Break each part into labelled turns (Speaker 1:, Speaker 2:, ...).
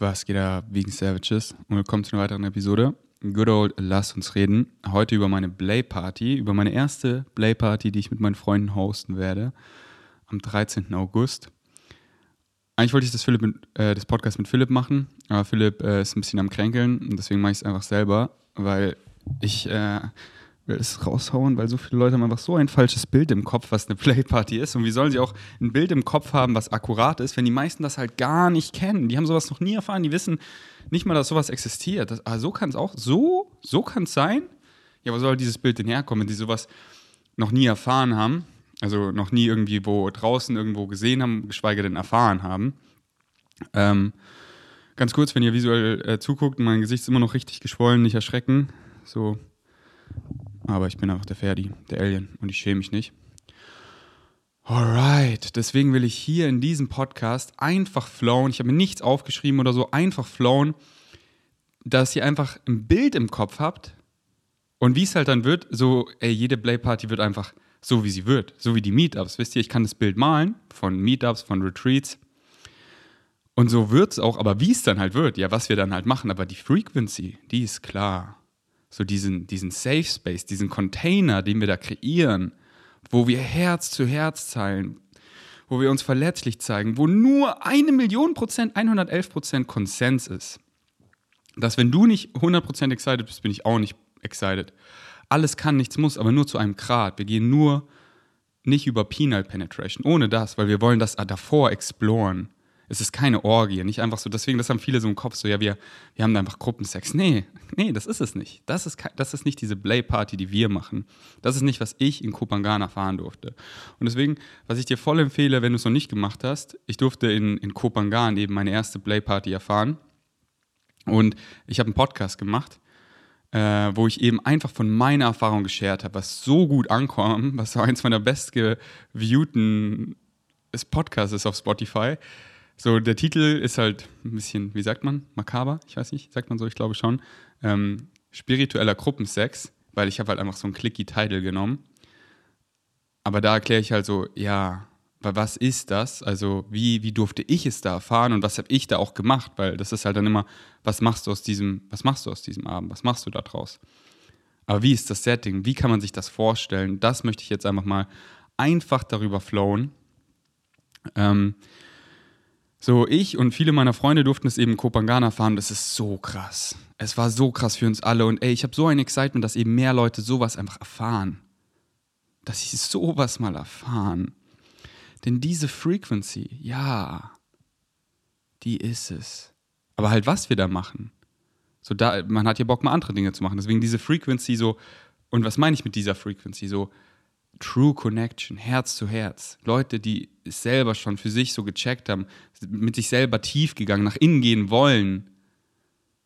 Speaker 1: Was geht da wegen Savages? Und willkommen zu einer weiteren Episode. Good old Lass uns reden. Heute über meine Blay Party, über meine erste Blay Party, die ich mit meinen Freunden hosten werde. Am 13. August. Eigentlich wollte ich das, Philipp mit, äh, das Podcast mit Philipp machen, aber Philipp äh, ist ein bisschen am Kränkeln und deswegen mache ich es einfach selber, weil ich äh, will es raushauen, weil so viele Leute haben einfach so ein falsches Bild im Kopf, was eine Playparty ist. Und wie sollen sie auch ein Bild im Kopf haben, was akkurat ist, wenn die meisten das halt gar nicht kennen? Die haben sowas noch nie erfahren, die wissen nicht mal, dass sowas existiert. Das, also so kann es auch, so, so kann es sein. Ja, wo soll dieses Bild denn herkommen, wenn die sowas noch nie erfahren haben? Also noch nie irgendwie wo draußen irgendwo gesehen haben, geschweige denn erfahren haben. Ähm, ganz kurz, wenn ihr visuell äh, zuguckt, mein Gesicht ist immer noch richtig geschwollen, nicht erschrecken. So aber ich bin einfach der Ferdi, der Alien und ich schäme mich nicht. Alright, deswegen will ich hier in diesem Podcast einfach flowen. Ich habe mir nichts aufgeschrieben oder so, einfach flowen, dass ihr einfach ein Bild im Kopf habt und wie es halt dann wird, so, ey, jede Playparty wird einfach so, wie sie wird, so wie die Meetups. Wisst ihr, ich kann das Bild malen von Meetups, von Retreats. Und so wird es auch, aber wie es dann halt wird, ja, was wir dann halt machen, aber die Frequency, die ist klar so diesen, diesen Safe Space, diesen Container, den wir da kreieren, wo wir Herz zu Herz teilen, wo wir uns verletzlich zeigen, wo nur eine Million Prozent, 111 Prozent Konsens ist. Dass wenn du nicht 100 Prozent excited bist, bin ich auch nicht excited. Alles kann, nichts muss, aber nur zu einem Grad. Wir gehen nur nicht über Penal Penetration, ohne das, weil wir wollen das davor exploren. Es ist keine Orgie, nicht einfach so. Deswegen, das haben viele so im Kopf, so, ja, wir, wir haben einfach Gruppensex. Nee, nee, das ist es nicht. Das ist, das ist nicht diese Play-Party, die wir machen. Das ist nicht, was ich in Kopangana fahren durfte. Und deswegen, was ich dir voll empfehle, wenn du es noch nicht gemacht hast, ich durfte in, in Kopangan eben meine erste Play-Party erfahren. Und ich habe einen Podcast gemacht. Äh, wo ich eben einfach von meiner Erfahrung geshared habe, was so gut ankam, was so eins meiner bestgeviewten Podcasts ist auf Spotify, so, der Titel ist halt ein bisschen, wie sagt man, makaber, ich weiß nicht, sagt man so, ich glaube schon. Ähm, spiritueller Gruppensex, weil ich habe halt einfach so einen clicky Titel genommen. Aber da erkläre ich halt so, ja, was ist das? Also wie, wie durfte ich es da erfahren und was habe ich da auch gemacht? Weil das ist halt dann immer, was machst du aus diesem, was machst du aus diesem Abend? Was machst du da draus? Aber wie ist das Setting? Wie kann man sich das vorstellen? Das möchte ich jetzt einfach mal einfach darüber flowen. Ähm, so, ich und viele meiner Freunde durften es eben in Kopangana fahren. Das ist so krass. Es war so krass für uns alle. Und ey, ich habe so ein Excitement, dass eben mehr Leute sowas einfach erfahren. Dass sie sowas mal erfahren. Denn diese Frequency, ja, die ist es. Aber halt, was wir da machen. So, da, man hat ja Bock, mal andere Dinge zu machen. Deswegen diese Frequency so, und was meine ich mit dieser Frequency? So, True Connection, Herz zu Herz. Leute, die es selber schon für sich so gecheckt haben, mit sich selber tief gegangen, nach innen gehen wollen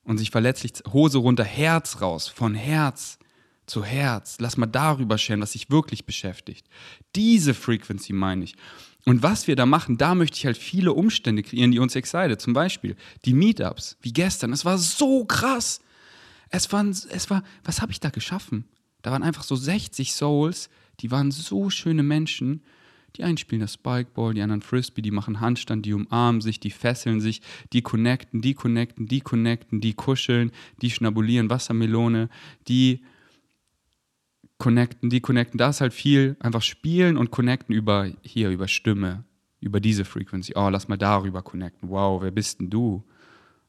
Speaker 1: und sich verletzlich, Hose runter, Herz raus, von Herz zu Herz. Lass mal darüber scheren, was sich wirklich beschäftigt. Diese Frequency meine ich. Und was wir da machen, da möchte ich halt viele Umstände kreieren, die uns excite. Zum Beispiel die Meetups, wie gestern. Es war so krass. Es war, es war was habe ich da geschaffen? Da waren einfach so 60 Souls, die waren so schöne Menschen. Die einen spielen das Spikeball, die anderen Frisbee, die machen Handstand, die umarmen sich, die fesseln sich, die connecten, die connecten, die connecten, die kuscheln, die schnabulieren Wassermelone, die connecten, die connecten. Da ist halt viel einfach spielen und connecten über hier, über Stimme, über diese Frequency. Oh, lass mal darüber connecten. Wow, wer bist denn du?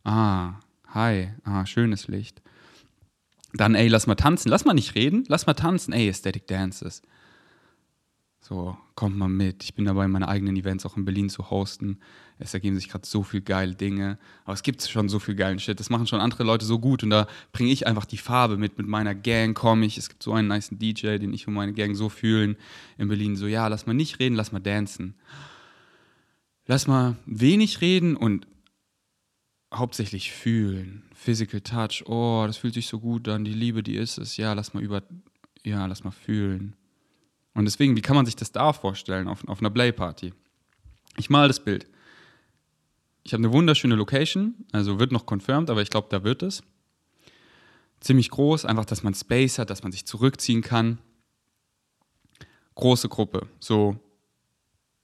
Speaker 1: Ah, hi, ah, schönes Licht. Dann, ey, lass mal tanzen. Lass mal nicht reden, lass mal tanzen. Ey, Aesthetic Dances. So, kommt mal mit. Ich bin dabei, meine eigenen Events auch in Berlin zu hosten. Es ergeben sich gerade so viele geile Dinge. Aber es gibt schon so viel geilen Shit. Das machen schon andere Leute so gut. Und da bringe ich einfach die Farbe mit. Mit meiner Gang komme ich. Es gibt so einen nice DJ, den ich und meine Gang so fühlen in Berlin. So, ja, lass mal nicht reden, lass mal dancen. Lass mal wenig reden und hauptsächlich fühlen. Physical Touch. Oh, das fühlt sich so gut an. Die Liebe, die ist es. Ja, lass mal über. Ja, lass mal fühlen und deswegen, wie kann man sich das da vorstellen auf, auf einer Play-Party? Ich mal das Bild. Ich habe eine wunderschöne Location, also wird noch confirmed, aber ich glaube, da wird es. Ziemlich groß, einfach, dass man Space hat, dass man sich zurückziehen kann. Große Gruppe, so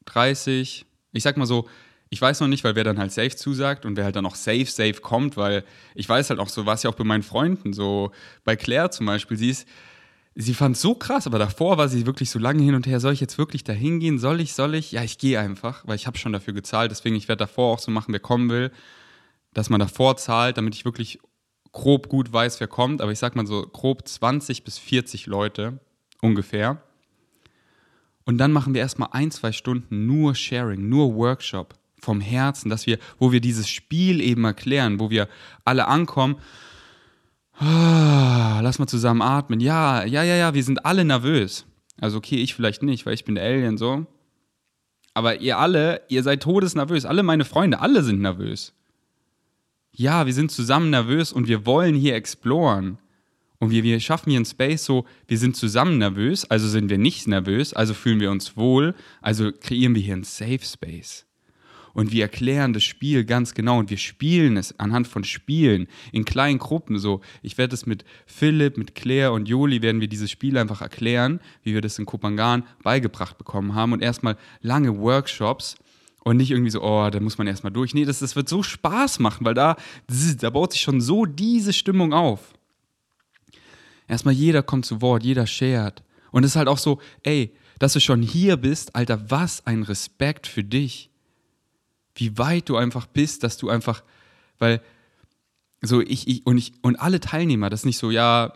Speaker 1: 30, ich sag mal so, Ich weiß noch nicht, weil wer dann halt safe zusagt und wer halt dann auch safe, safe kommt, weil ich weiß halt auch so, war es ja auch bei meinen Freunden, so bei Claire zum Beispiel, sie ist, sie fand es so krass, aber davor war sie wirklich so lange hin und her, soll ich jetzt wirklich da hingehen, soll ich, soll ich? Ja, ich gehe einfach, weil ich habe schon dafür gezahlt, deswegen ich werde davor auch so machen, wer kommen will, dass man davor zahlt, damit ich wirklich grob gut weiß, wer kommt, aber ich sag mal so grob 20 bis 40 Leute ungefähr. Und dann machen wir erstmal ein, zwei Stunden nur Sharing, nur Workshop vom Herzen, dass wir, wo wir dieses Spiel eben erklären, wo wir alle ankommen. Lass mal zusammen atmen. Ja, ja, ja, ja, wir sind alle nervös. Also okay, ich vielleicht nicht, weil ich bin der Alien so. Aber ihr alle, ihr seid todesnervös. Alle meine Freunde, alle sind nervös. Ja, wir sind zusammen nervös und wir wollen hier exploren. Und wir, wir schaffen hier einen Space so, wir sind zusammen nervös, also sind wir nicht nervös, also fühlen wir uns wohl, also kreieren wir hier einen Safe Space. Und wir erklären das Spiel ganz genau und wir spielen es anhand von Spielen in kleinen Gruppen. So, ich werde es mit Philipp, mit Claire und Joli werden wir dieses Spiel einfach erklären, wie wir das in Kopangan beigebracht bekommen haben und erstmal lange Workshops und nicht irgendwie so, oh, da muss man erstmal durch. Nee, das, das wird so Spaß machen, weil da, da baut sich schon so diese Stimmung auf. Erstmal jeder kommt zu Wort, jeder shared. Und es ist halt auch so, ey, dass du schon hier bist, Alter, was ein Respekt für dich. Wie weit du einfach bist, dass du einfach, weil so ich, ich und ich und alle Teilnehmer, das ist nicht so, ja,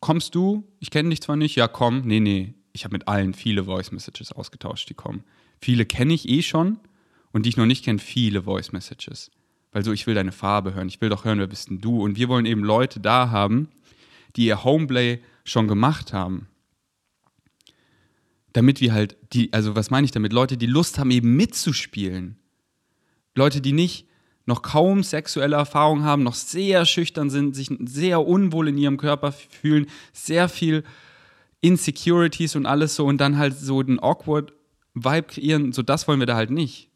Speaker 1: kommst du? Ich kenne dich zwar nicht, ja, komm. Nee, nee, ich habe mit allen viele Voice Messages ausgetauscht, die kommen. Viele kenne ich eh schon und die ich noch nicht kenne, viele Voice Messages. Weil so, ich will deine Farbe hören, ich will doch hören, wer bist denn du? Und wir wollen eben Leute da haben, die ihr Homeplay schon gemacht haben. Damit wir halt die, also was meine ich damit? Leute, die Lust haben, eben mitzuspielen. Leute, die nicht noch kaum sexuelle Erfahrung haben, noch sehr schüchtern sind, sich sehr unwohl in ihrem Körper fühlen, sehr viel Insecurities und alles so und dann halt so den awkward Vibe kreieren, so das wollen wir da halt nicht.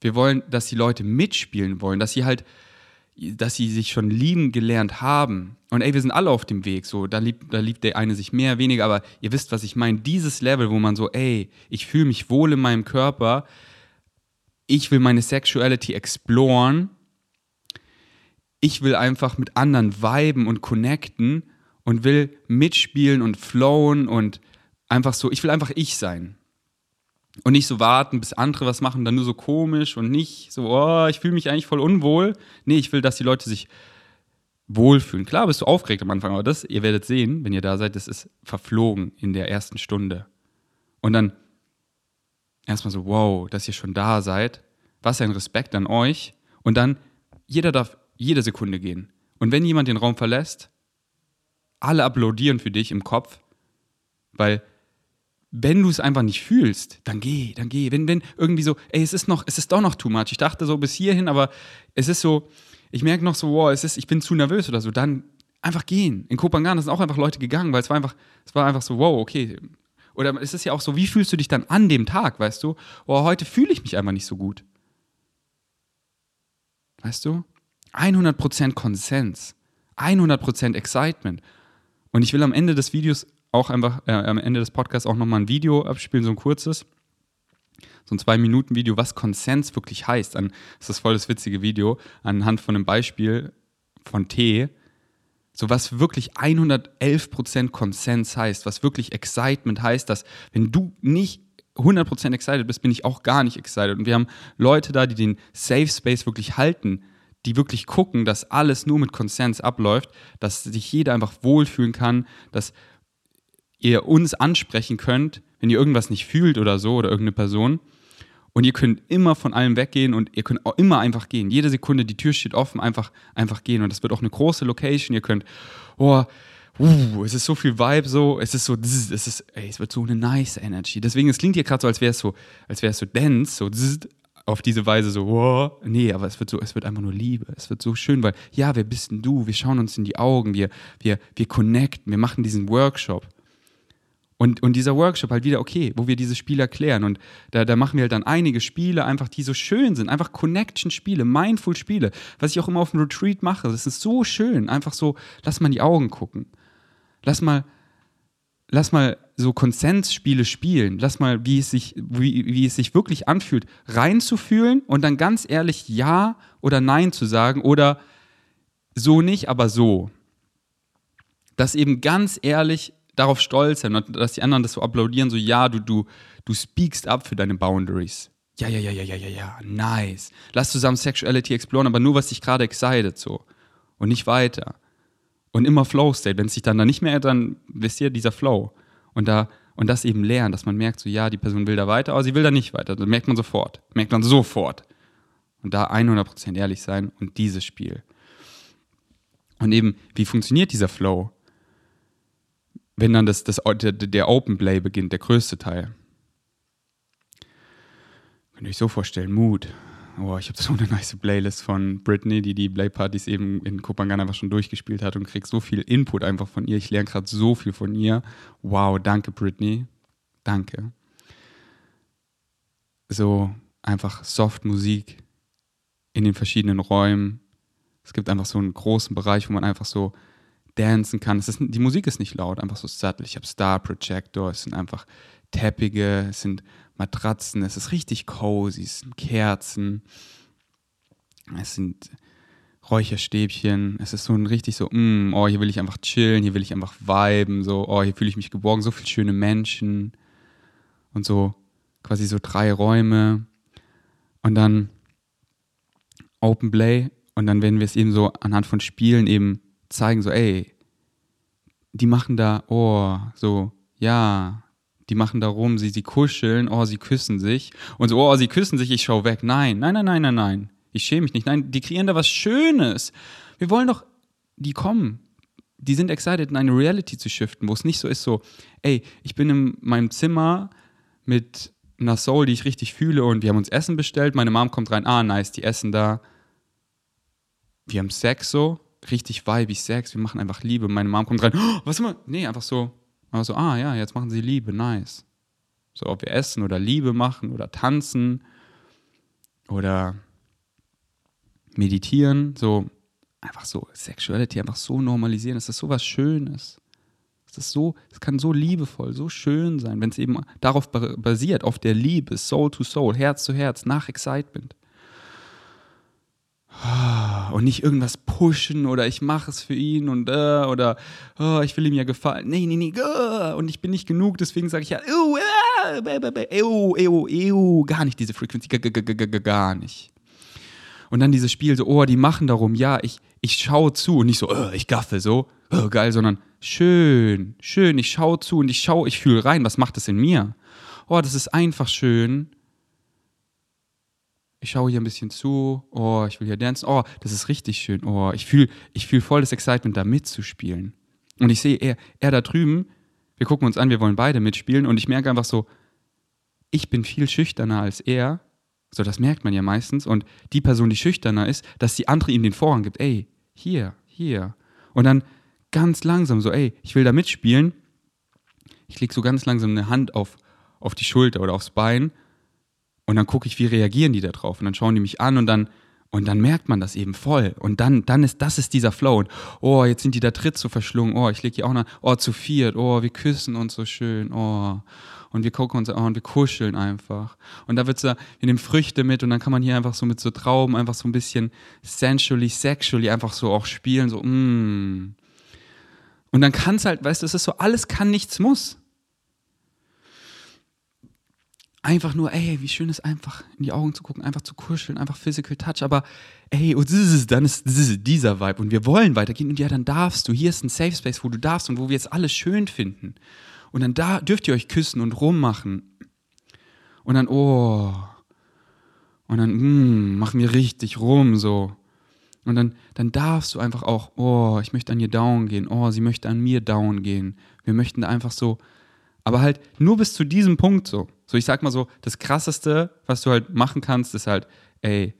Speaker 1: Wir wollen, dass die Leute mitspielen wollen, dass sie halt dass sie sich schon lieben gelernt haben. Und ey, wir sind alle auf dem Weg. So, da liebt, da liebt der eine sich mehr, weniger, aber ihr wisst, was ich meine. Dieses Level, wo man so, ey, ich fühle mich wohl in meinem Körper, ich will meine Sexuality exploren, ich will einfach mit anderen viben und connecten und will mitspielen und flowen und einfach so, ich will einfach ich sein. Und nicht so warten, bis andere was machen, dann nur so komisch und nicht so, oh, ich fühle mich eigentlich voll unwohl. Nee, ich will, dass die Leute sich wohlfühlen. Klar bist du aufgeregt am Anfang, aber das, ihr werdet sehen, wenn ihr da seid, das ist verflogen in der ersten Stunde. Und dann erstmal so, wow, dass ihr schon da seid. Was ein Respekt an euch. Und dann, jeder darf jede Sekunde gehen. Und wenn jemand den Raum verlässt, alle applaudieren für dich im Kopf, weil wenn du es einfach nicht fühlst, dann geh, dann geh. Wenn, wenn irgendwie so, ey, es ist noch, es ist doch noch too much. Ich dachte so bis hierhin, aber es ist so, ich merke noch so, wow, es ist, ich bin zu nervös oder so, dann einfach gehen. In Kopangan sind auch einfach Leute gegangen, weil es war einfach, es war einfach so, wow, okay. Oder es ist ja auch so, wie fühlst du dich dann an dem Tag, weißt du? Oh, heute fühle ich mich einfach nicht so gut. Weißt du? 100% Konsens. 100% Excitement. Und ich will am Ende des Videos auch einfach äh, am Ende des Podcasts auch nochmal ein Video abspielen, so ein kurzes. So ein Zwei-Minuten-Video, was Konsens wirklich heißt. An, das ist voll das witzige Video, anhand von einem Beispiel von Tee. So was wirklich 111% Konsens heißt, was wirklich Excitement heißt, dass wenn du nicht 100% excited bist, bin ich auch gar nicht excited. Und wir haben Leute da, die den Safe Space wirklich halten, die wirklich gucken, dass alles nur mit Konsens abläuft, dass sich jeder einfach wohlfühlen kann, dass ihr uns ansprechen könnt, wenn ihr irgendwas nicht fühlt oder so oder irgendeine Person. Und ihr könnt immer von allem weggehen und ihr könnt auch immer einfach gehen. Jede Sekunde, die Tür steht offen, einfach, einfach gehen. Und das wird auch eine große Location. Ihr könnt, oh, uh, es ist so viel Vibe, so, es ist so, es ist, ey, es wird so eine nice Energy. Deswegen, es klingt hier gerade so, als wäre es so, als wäre es so dense, so auf diese Weise so, oh, nee, aber es wird so, es wird einfach nur Liebe. Es wird so schön, weil, ja, wer bist denn du? Wir schauen uns in die Augen, wir, wir, wir connecten, wir machen diesen Workshop. Und, und dieser Workshop halt wieder, okay, wo wir diese Spiele erklären. Und da, da machen wir halt dann einige Spiele, einfach die so schön sind, einfach Connection-Spiele, Mindful-Spiele, was ich auch immer auf dem Retreat mache. Das ist so schön. Einfach so, lass mal in die Augen gucken. Lass mal, lass mal so Konsensspiele spielen. Lass mal, wie es sich, wie, wie es sich wirklich anfühlt, reinzufühlen und dann ganz ehrlich Ja oder Nein zu sagen oder so nicht, aber so. Das eben ganz ehrlich darauf stolz sein dass die anderen das so applaudieren, so ja, du, du, du speakst up für deine Boundaries. Ja, ja, ja, ja, ja, ja, ja, nice. Lass zusammen Sexuality exploren, aber nur, was dich gerade excited so. Und nicht weiter. Und immer Flow-State. Wenn es sich dann da nicht mehr, dann wisst ihr, dieser Flow. Und da, und das eben lernen, dass man merkt, so ja, die Person will da weiter, aber sie will da nicht weiter. Das merkt man sofort. Merkt man sofort. Und da 100% ehrlich sein und dieses Spiel. Und eben, wie funktioniert dieser Flow? Wenn dann das, das, der, der Open Play beginnt, der größte Teil. Könnt ihr euch so vorstellen, Mut. Oh, ich habe so eine nice Playlist von Britney, die die Playpartys eben in Kopangan einfach schon durchgespielt hat und krieg so viel Input einfach von ihr. Ich lerne gerade so viel von ihr. Wow, danke Britney. Danke. So einfach Soft Musik in den verschiedenen Räumen. Es gibt einfach so einen großen Bereich, wo man einfach so dancen kann. Ist, die Musik ist nicht laut, einfach so sattlich. Ich habe Star Projector, es sind einfach Teppiche, es sind Matratzen, es ist richtig cozy, es sind Kerzen, es sind Räucherstäbchen, es ist so ein richtig so, mm, oh, hier will ich einfach chillen, hier will ich einfach viben, so, oh, hier fühle ich mich geborgen, so viele schöne Menschen und so quasi so drei Räume und dann Open Play und dann werden wir es eben so anhand von Spielen eben zeigen, so, ey, die machen da, oh, so, ja, die machen da rum, sie, sie kuscheln, oh, sie küssen sich. Und so, oh, sie küssen sich, ich schau weg. Nein, nein, nein, nein, nein, nein. Ich schäme mich nicht. Nein, die kreieren da was Schönes. Wir wollen doch, die kommen. Die sind excited, in eine Reality zu shiften, wo es nicht so ist, so, ey, ich bin in meinem Zimmer mit einer Soul, die ich richtig fühle und wir haben uns Essen bestellt. Meine Mom kommt rein, ah, nice, die essen da. Wir haben Sex so, richtig weibig Sex, wir machen einfach Liebe. Meine Mom kommt rein, oh, was immer? Nee, einfach so, aber so, ah ja, jetzt machen sie Liebe, nice. So, ob wir essen oder Liebe machen oder tanzen oder meditieren, so einfach so Sexuality einfach so normalisieren, das ist so was Schönes. Es ist so, es kann so liebevoll, so schön sein, wenn es eben darauf basiert, auf der Liebe, Soul to Soul, Herz zu Herz, nach Excitement und nicht irgendwas pushen oder ich mache es für ihn und äh, oder oh, ich will ihm ja gefallen. Nee, nee, nee, und ich bin nicht genug, deswegen sage ich ja, ew, gar nicht diese Frequency, gar nicht. Und dann dieses Spiel so, oh, die machen darum, ja, ich, ich schaue zu und nicht so, oh, ich gaffe so, oh, geil, sondern schön, schön, ich schaue zu und ich schaue, ich fühle rein, was macht das in mir? Oh, das ist einfach schön ich schaue hier ein bisschen zu, oh, ich will hier dancen, oh, das ist richtig schön, oh, ich fühle ich fühl voll das Excitement, da mitzuspielen. Und ich sehe, er, er da drüben, wir gucken uns an, wir wollen beide mitspielen und ich merke einfach so, ich bin viel schüchterner als er, so das merkt man ja meistens und die Person, die schüchterner ist, dass die andere ihm den Vorrang gibt, ey, hier, hier. Und dann ganz langsam so, ey, ich will da mitspielen. Ich lege so ganz langsam eine Hand auf, auf die Schulter oder aufs Bein und dann gucke ich, wie reagieren die da drauf. Und dann schauen die mich an und dann, und dann merkt man das eben voll. Und dann, dann ist, das ist dieser Flow. Und, oh, jetzt sind die da dritt so verschlungen. Oh, ich lege hier auch noch, oh, zu viert. Oh, wir küssen uns so schön. Oh. Und wir gucken uns, oh, und wir kuscheln einfach. Und da wird so, wir nehmen Früchte mit und dann kann man hier einfach so mit so Trauben einfach so ein bisschen sensually, sexually einfach so auch spielen, so, mm. Und dann kann es halt, weißt du, es ist so, alles kann, nichts muss einfach nur, ey, wie schön ist einfach in die Augen zu gucken, einfach zu kuscheln, einfach Physical Touch, aber ey, und dann ist dieser Vibe und wir wollen weitergehen und ja, dann darfst du, hier ist ein Safe Space, wo du darfst und wo wir jetzt alles schön finden. Und dann da dürft ihr euch küssen und rummachen. Und dann, oh. Und dann, mm, machen wir richtig rum, so. Und dann, dann darfst du einfach auch, oh, ich möchte an ihr down gehen, oh, sie möchte an mir down gehen. Wir möchten da einfach so, aber halt nur bis zu diesem Punkt so. So, ich sag mal so, das krasseste, was du halt machen kannst, ist halt, ey,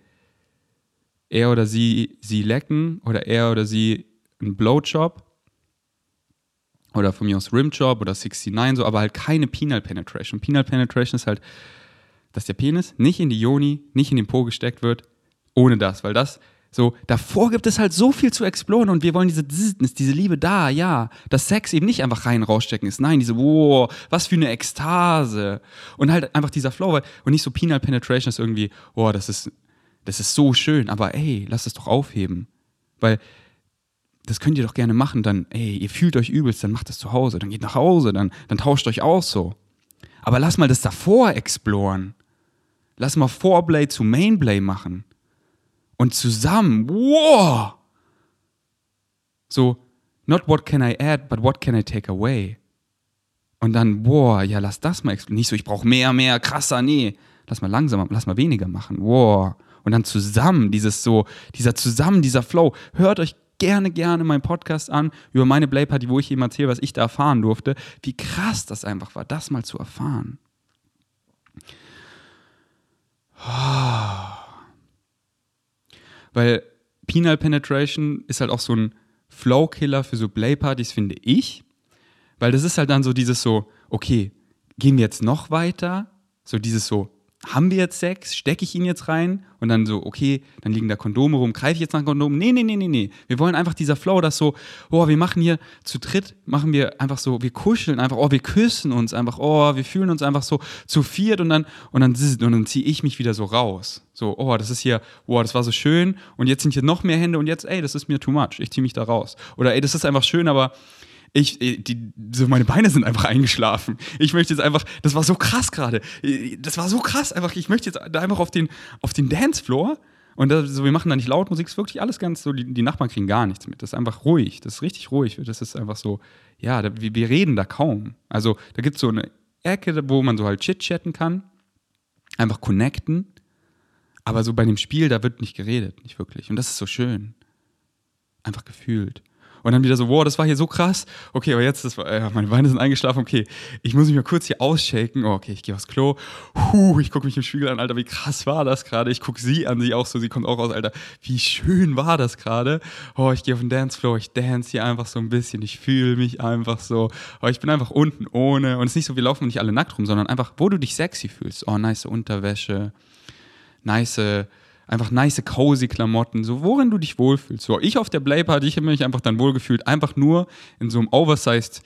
Speaker 1: er oder sie, sie lecken oder er oder sie einen Blowjob oder von mir aus Rimjob oder 69 so, aber halt keine Penal Penetration. Penal Penetration ist halt, dass der Penis nicht in die Joni, nicht in den Po gesteckt wird, ohne das, weil das So, davor gibt es halt so viel zu exploren und wir wollen diese diese Liebe da, ja. Dass Sex eben nicht einfach rein rausstecken ist. Nein, diese, wow, was für eine Ekstase. Und halt einfach dieser Flow, und nicht so Penal Penetration ist irgendwie, oh, das ist, das ist so schön, aber ey, lass es doch aufheben. Weil das könnt ihr doch gerne machen, dann, ey, ihr fühlt euch übelst, dann macht das zu Hause, dann geht nach Hause, dann, dann tauscht euch aus so. Aber lass mal das davor exploren. Lass mal Foreplay zu Mainplay machen. Und zusammen, wow! So, not what can I add, but what can I take away? Und dann, boah, ja, lass das mal explodieren. Nicht so, ich brauche mehr, mehr, krasser, nee. Lass mal langsamer, lass mal weniger machen. Wow. Und dann zusammen, dieses so, dieser zusammen, dieser Flow. Hört euch gerne, gerne meinen Podcast an über meine Play Party, wo ich eben erzähle, was ich da erfahren durfte. Wie krass das einfach war, das mal zu erfahren. Weil Penal Penetration ist halt auch so ein Flow-Killer für so Play-Partys, finde ich. Weil das ist halt dann so dieses so, okay, gehen wir jetzt noch weiter? So dieses so, haben wir jetzt Sex? Stecke ich ihn jetzt rein? Und dann so, okay, dann liegen da Kondome rum, greife ich jetzt nach Kondomen? Nee, nee, nee, nee, nee. Wir wollen einfach dieser Flow, das so, oh, wir machen hier zu dritt, machen wir einfach so, wir kuscheln einfach, oh, wir küssen uns einfach, oh, wir fühlen uns einfach so zu viert und dann, und dann, und dann ziehe ich mich wieder so raus. So, oh, das ist hier, oh, das war so schön und jetzt sind hier noch mehr Hände und jetzt, ey, das ist mir too much, ich ziehe mich da raus. Oder ey, das ist einfach schön, aber ich, äh, die, so meine Beine sind einfach eingeschlafen. Ich möchte jetzt einfach, das war so krass gerade. Das war so krass einfach. Ich möchte jetzt da einfach auf den, auf den Dancefloor. Und das, so, wir machen da nicht laut Musik, ist wirklich alles ganz so, die, die, Nachbarn kriegen gar nichts mit. Das ist einfach ruhig, das ist richtig ruhig. Das ist einfach so, ja, da, wir, wir, reden da kaum. Also da gibt es so eine Ecke, wo man so halt chit-chatten kann, einfach connecten. Aber so bei dem Spiel, da wird nicht geredet, nicht wirklich. Und das ist so schön. Einfach gefühlt. Und dann wieder so, wow, das war hier so krass. Okay, aber jetzt, das war, äh, meine Beine sind eingeschlafen. Okay, ich muss mich mal kurz hier ausschaken. Oh, okay, ich gehe aufs Klo. Huh, ich gucke mich im Spiegel an, Alter, wie krass war das gerade? Ich gucke sie an, sie auch so, sie kommt auch raus, Alter. Wie schön war das gerade? Oh, ich gehe auf den Dancefloor, ich dance hier einfach so ein bisschen. Ich fühle mich einfach so. Oh, ich bin einfach unten ohne. Und es ist nicht so, wir laufen nicht alle nackt rum, sondern einfach, wo du dich sexy fühlst. Oh, nice Unterwäsche, nice einfach nice, cozy Klamotten, so worin du dich wohlfühlst. So, ich auf der Play Party, ich habe mich einfach dann wohlgefühlt, einfach nur in so einem oversized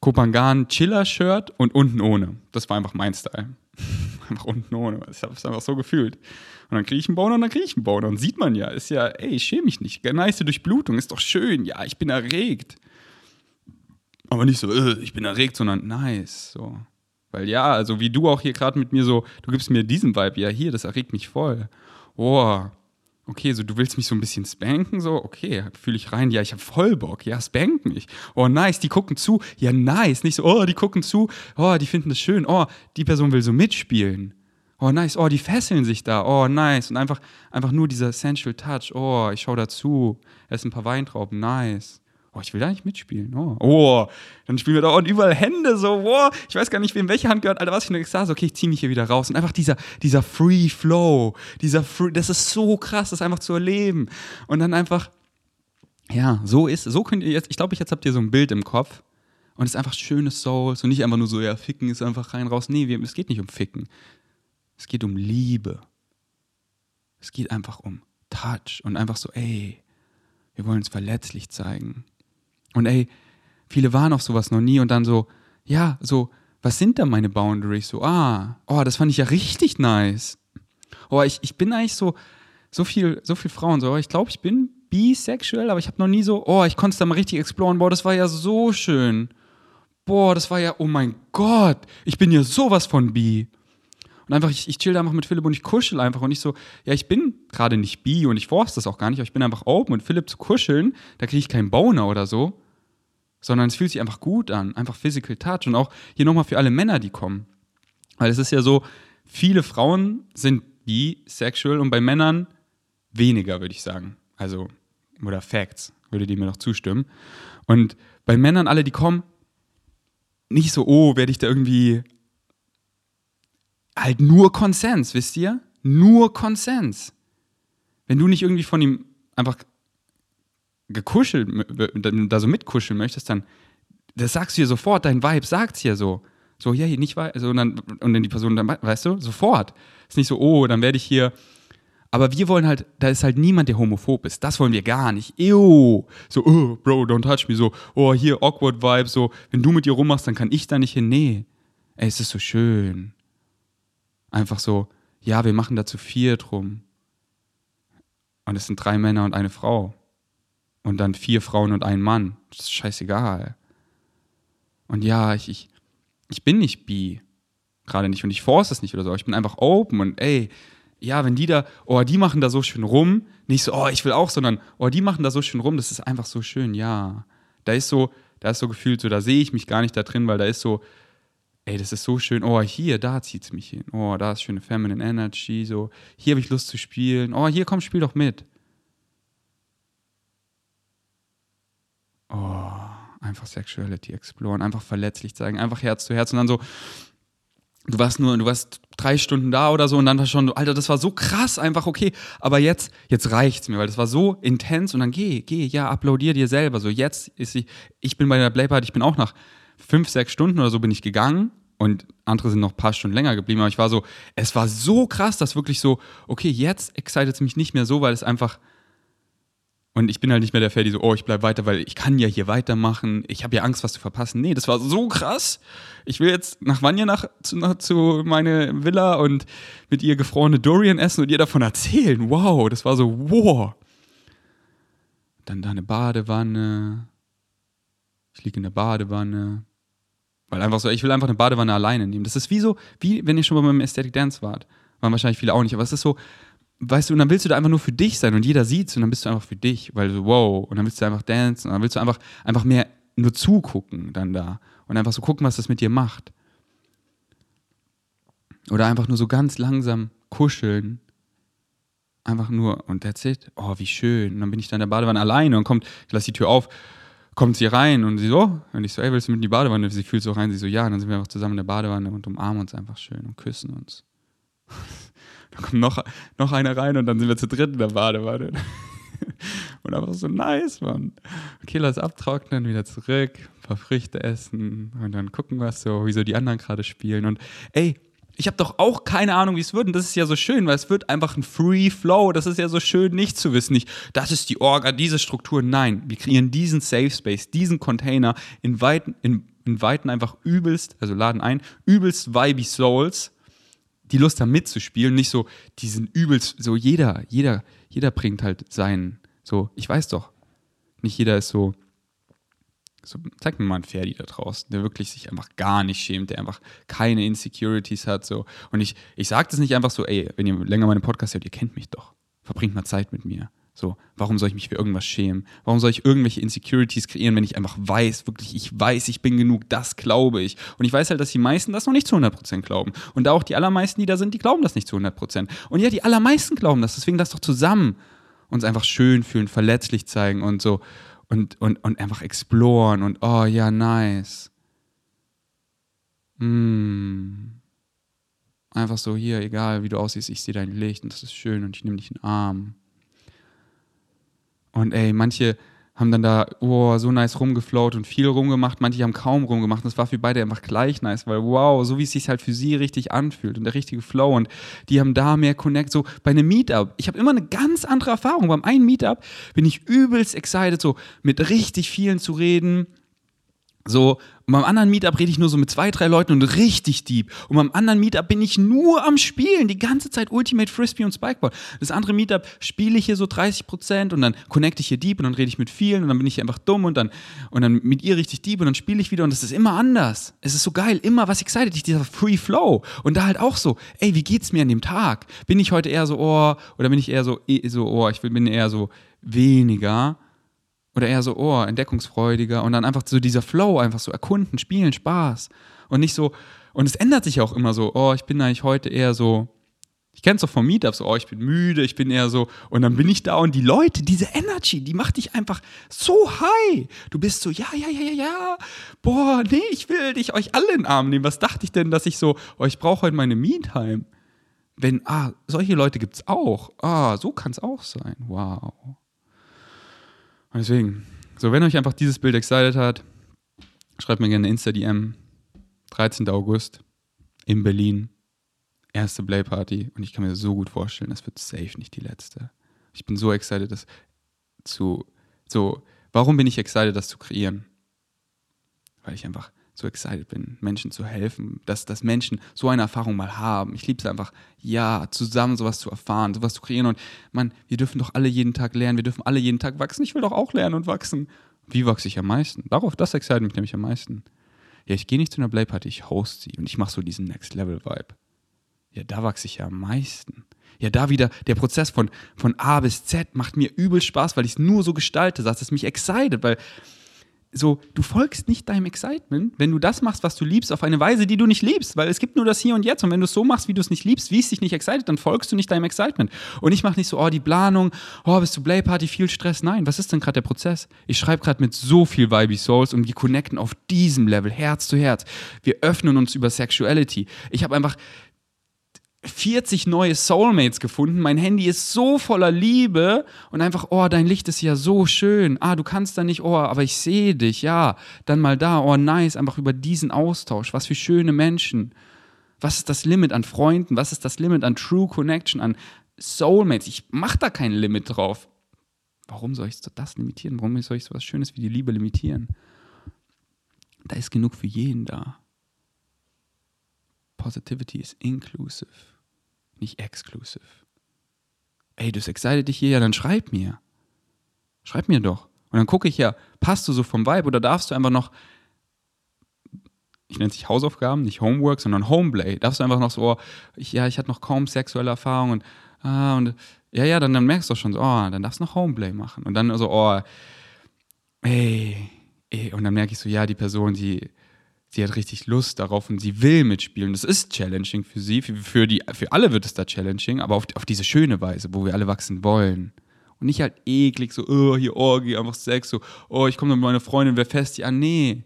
Speaker 1: Kopangan Chiller Shirt und unten ohne. Das war einfach mein Style. einfach unten ohne. Ich habe es einfach so gefühlt. Und dann kriege ich einen Boner und dann kriege ich einen Boner. Und sieht man ja, ist ja, ey, ich schäme mich nicht. Nice Durchblutung, ist doch schön. Ja, ich bin erregt. Aber nicht so, äh, ich bin erregt, sondern nice. So. Weil ja, also wie du auch hier gerade mit mir so, du gibst mir diesen Vibe, ja, hier, das erregt mich voll oh, okay, so du willst mich so ein bisschen spanken, so, okay, fühle ich rein, ja, ich habe voll Bock, ja, spank mich. Oh, nice, die gucken zu, ja, nice, nicht so, oh, die gucken zu, oh, die finden das schön, oh, die Person will so mitspielen. Oh, nice, oh, die fesseln sich da, oh, nice. Und einfach, einfach nur dieser Sensual Touch, oh, ich schaue dazu, esse ein paar Weintrauben, nice oh, ich will da nicht mitspielen. Oh, oh dann spielen wir da und überall Hände so, oh, ich weiß gar nicht, wem welche Hand gehört, Alter, was ich nur sage, okay, ich ziehe mich hier wieder raus. Und einfach dieser, dieser Free Flow, dieser Free, das ist so krass, das einfach zu erleben. Und dann einfach, ja, so ist, so könnt ihr jetzt, ich glaube, jetzt habt ihr so ein Bild im Kopf. Und es ist einfach schönes Souls und nicht einfach nur so, ja, Ficken ist einfach rein, raus. Nee, es geht nicht um Ficken. Es geht um Liebe. Es geht einfach um Touch und einfach so, ey, wir wollen uns verletzlich zeigen. Und ey, viele waren auf sowas noch nie und dann so, ja, so, was sind da meine Boundaries? So, ah, oh, das fand ich ja richtig nice. Oh, ich, ich bin eigentlich so, so viel, so viel Frauen, so, ich glaube, ich bin bisexuell, aber ich habe noch nie so, oh, ich konnte es da mal richtig exploren, boah, das war ja so schön. Boah, das war ja, oh mein Gott, ich bin ja sowas von bi. Und einfach, ich, ich chill da einfach mit Philipp und ich kuschel einfach und ich so, ja, ich bin gerade nicht bi und ich force das auch gar nicht, aber ich bin einfach open und Philipp zu kuscheln, da kriege ich keinen Boner oder so sondern es fühlt sich einfach gut an, einfach Physical Touch. Und auch hier nochmal für alle Männer, die kommen. Weil es ist ja so, viele Frauen sind bisexual und bei Männern weniger, würde ich sagen. Also, oder Facts, würde die mir noch zustimmen. Und bei Männern, alle, die kommen, nicht so, oh, werde ich da irgendwie halt nur Konsens, wisst ihr? Nur Konsens. Wenn du nicht irgendwie von ihm einfach gekuschelt, da so mitkuscheln möchtest, dann das sagst du dir sofort, dein Vibe sagt es ja so. So, ja, hier nicht weiter. Also, und, dann, und dann die Person, dann, weißt du, sofort. Ist nicht so, oh, dann werde ich hier Aber wir wollen halt, da ist halt niemand, der homophob ist. Das wollen wir gar nicht. Ew. So, oh, Bro, don't touch me. So, oh, hier, awkward Vibe. So, wenn du mit ihr rummachst, dann kann ich da nicht hin. Nee. Ey, es ist so schön. Einfach so, ja, wir machen da zu viert rum. Und es sind drei Männer und eine Frau. Und dann vier Frauen und ein Mann. Das ist scheißegal. Und ja, ich, ich, ich bin nicht bi. Gerade nicht. Und ich force es nicht oder so. Ich bin einfach open und ey, ja, wenn die da, oh, die machen da so schön rum, nicht so, oh, ich will auch, sondern, oh, die machen da so schön rum, das ist einfach so schön, ja. Da ist so, da ist so gefühlt so, da sehe ich mich gar nicht da drin, weil da ist so, ey, das ist so schön, oh, hier, da zieht es mich hin, oh, da ist schöne Feminine Energy, so, hier habe ich Lust zu spielen, oh, hier komm, spiel doch mit. Einfach Sexuality exploren, einfach verletzlich zeigen, einfach Herz zu Herz und dann so, du warst nur, du warst drei Stunden da oder so und dann war schon, Alter, das war so krass, einfach okay, aber jetzt, jetzt reicht's mir, weil das war so intens und dann geh, geh, ja, applaudier dir selber, so jetzt ist sie, ich bin bei der Playparty, ich bin auch nach fünf, sechs Stunden oder so bin ich gegangen und andere sind noch ein paar Stunden länger geblieben, aber ich war so, es war so krass, dass wirklich so, okay, jetzt excited es mich nicht mehr so, weil es einfach, und ich bin halt nicht mehr der Ferdi, so, oh, ich bleib weiter, weil ich kann ja hier weitermachen. Ich habe ja Angst, was zu verpassen. Nee, das war so krass. Ich will jetzt nach Vanya nach, zu, nach, zu meine Villa und mit ihr gefrorene Dorian essen und ihr davon erzählen. Wow, das war so, wow. Dann da eine Badewanne. Ich liege in der Badewanne. Weil einfach so, ich will einfach eine Badewanne alleine nehmen. Das ist wie so, wie wenn ihr schon mal beim Aesthetic Dance wart. Waren wahrscheinlich viele auch nicht, aber es ist so, weißt du, und dann willst du da einfach nur für dich sein und jeder sieht's und dann bist du einfach für dich, weil so, wow, und dann willst du einfach dancen und dann willst du einfach, einfach mehr nur zugucken dann da und einfach so gucken, was das mit dir macht. Oder einfach nur so ganz langsam kuscheln. Einfach nur, und that's it. Oh, wie schön. Und dann bin ich da in der Badewanne alleine und kommt, ich lasse die Tür auf, kommt sie rein und sie so, und ich so, ey, willst du mit in die Badewanne? Sie fühlt so rein, sie so, ja, und dann sind wir einfach zusammen in der Badewanne und umarmen uns einfach schön und küssen uns. Da kommt noch, noch einer rein und dann sind wir zu dritt in der Badewanne. Und einfach so nice, Mann. Okay, lass abtrocknen, wieder zurück, ein paar Früchte essen und dann gucken, was so, wie so die anderen gerade spielen. Und ey, ich habe doch auch keine Ahnung, wie es wird. Und das ist ja so schön, weil es wird einfach ein Free Flow. Das ist ja so schön, nicht zu wissen. Nicht, das ist die Orga, diese Struktur. Nein, wir kreieren diesen Safe Space, diesen Container in Weiten, in, in Weiten einfach übelst, also laden ein, übelst vibey Souls die Lust haben mitzuspielen, nicht so diesen übelst, so jeder, jeder, jeder bringt halt seinen, so, ich weiß doch, nicht jeder ist so, so, zeig mir mal einen Ferdi da draußen, der wirklich sich einfach gar nicht schämt, der einfach keine Insecurities hat, so. Und ich, ich sage das nicht einfach so, ey, wenn ihr länger meinen Podcast hört, ihr kennt mich doch. Verbringt mal Zeit mit mir. So, warum soll ich mich für irgendwas schämen? Warum soll ich irgendwelche Insecurities kreieren, wenn ich einfach weiß, wirklich, ich weiß, ich bin genug, das glaube ich. Und ich weiß halt, dass die meisten das noch nicht zu 100% glauben. Und da auch die allermeisten, die da sind, die glauben das nicht zu 100%. Und ja, die allermeisten glauben das. Deswegen lass doch zusammen uns einfach schön fühlen, verletzlich zeigen und so. Und, und, und einfach exploren und oh ja, nice. Mm. Einfach so, hier, egal wie du aussiehst, ich sehe dein Licht und das ist schön und ich nehme dich in den Arm. Und ey, manche haben dann da oh, so nice rumgeflowt und viel rumgemacht, manche haben kaum rumgemacht. Das war für beide einfach gleich nice, weil wow, so wie es sich halt für sie richtig anfühlt und der richtige Flow und die haben da mehr Connect. So bei einem Meetup, ich habe immer eine ganz andere Erfahrung. Beim einen Meetup bin ich übelst excited, so mit richtig vielen zu reden. So, und beim anderen Meetup rede ich nur so mit zwei, drei Leuten und richtig deep. Und beim anderen Meetup bin ich nur am Spielen, die ganze Zeit Ultimate Frisbee und Spikeball. Das andere Meetup spiele ich hier so 30 Prozent und dann connecte ich hier deep und dann rede ich mit vielen und dann bin ich einfach dumm und dann, und dann mit ihr richtig deep und dann spiele ich wieder und das ist immer anders. Es ist so geil, immer was excited dich, dieser Free Flow. Und da halt auch so, ey, wie geht's mir an dem Tag? Bin ich heute eher so, oh, oder bin ich eher so, eh, so, oh, ich bin eher so weniger oder eher so, oh, entdeckungsfreudiger und dann einfach so dieser Flow, einfach so erkunden, spielen, Spaß. Und nicht so, und es ändert sich auch immer so, oh, ich bin eigentlich heute eher so, ich kenne es doch vom Meetup, so, oh, ich bin müde, ich bin eher so, und dann bin ich da und die Leute, diese Energy, die macht dich einfach so high. Du bist so, ja, ja, ja, ja, ja, boah, nee, ich will dich euch alle in den Arm nehmen. Was dachte ich denn, dass ich so, oh, ich brauche heute meine Me-Time? Wenn, ah, solche Leute gibt es auch. Ah, so kann es auch sein. Wow. Deswegen, so, wenn euch einfach dieses Bild excited hat, schreibt mir gerne Insta-DM. 13. August in Berlin. erste Play-Party und ich kann mir so gut vorstellen, das wird safe nicht die letzte. Ich bin so excited, das zu, so, warum bin ich excited, das zu kreieren? Weil ich einfach so excited bin, Menschen zu helfen, dass, dass Menschen so eine Erfahrung mal haben. Ich liebe es einfach, ja, zusammen sowas zu erfahren, sowas zu kreieren. Und man, wir dürfen doch alle jeden Tag lernen, wir dürfen alle jeden Tag wachsen. Ich will doch auch lernen und wachsen. Wie wachse ich am meisten? Darauf, das excited mich nämlich am meisten. Ja, ich gehe nicht zu einer Playparty, ich host sie und ich mache so diesen Next-Level-Vibe. Ja, da wachse ich ja am meisten. Ja, da wieder der Prozess von, von A bis Z macht mir übel Spaß, weil ich es nur so gestalte, dass es mich excited, weil so, du folgst nicht deinem Excitement, wenn du das machst, was du liebst, auf eine Weise, die du nicht liebst, weil es gibt nur das Hier und Jetzt und wenn du es so machst, wie du es nicht liebst, wie es dich nicht excited, dann folgst du nicht deinem Excitement. Und ich mache nicht so, oh, die Planung, oh, bist du Playparty, viel Stress. Nein, was ist denn gerade der Prozess? Ich schreibe gerade mit so viel Vibe Souls und wir connecten auf diesem Level, Herz zu Herz. Wir öffnen uns über Sexuality. Ich habe einfach 40 neue Soulmates gefunden. Mein Handy ist so voller Liebe und einfach, oh, dein Licht ist ja so schön. Ah, du kannst da nicht, oh, aber ich sehe dich, ja. Dann mal da, oh, nice, einfach über diesen Austausch. Was für schöne Menschen. Was ist das Limit an Freunden? Was ist das Limit an True Connection, an Soulmates? Ich mach da kein Limit drauf. Warum soll ich das limitieren? Warum soll ich so was Schönes wie die Liebe limitieren? Da ist genug für jeden da. Positivity is inclusive nicht exclusive. Ey, das excited dich hier, ja, dann schreib mir. Schreib mir doch. Und dann gucke ich ja, passt du so vom Vibe oder darfst du einfach noch, ich nenne es nicht Hausaufgaben, nicht Homework, sondern Homeplay. Darfst du einfach noch so, oh, ich, ja, ich hatte noch kaum sexuelle Erfahrungen und, ah, und ja, ja, dann, dann merkst du schon so, oh, dann darfst du noch Homeplay machen. Und dann so, oh, ey, ey, und dann merke ich so, ja, die Person, die, sie hat richtig Lust darauf und sie will mitspielen. Das ist challenging für sie, für, für, die, für alle wird es da challenging, aber auf, auf diese schöne Weise, wo wir alle wachsen wollen. Und nicht halt eklig, so, oh, hier Orgie, einfach Sex, so, oh, ich komme dann mit meiner Freundin, wer fest ja, nee.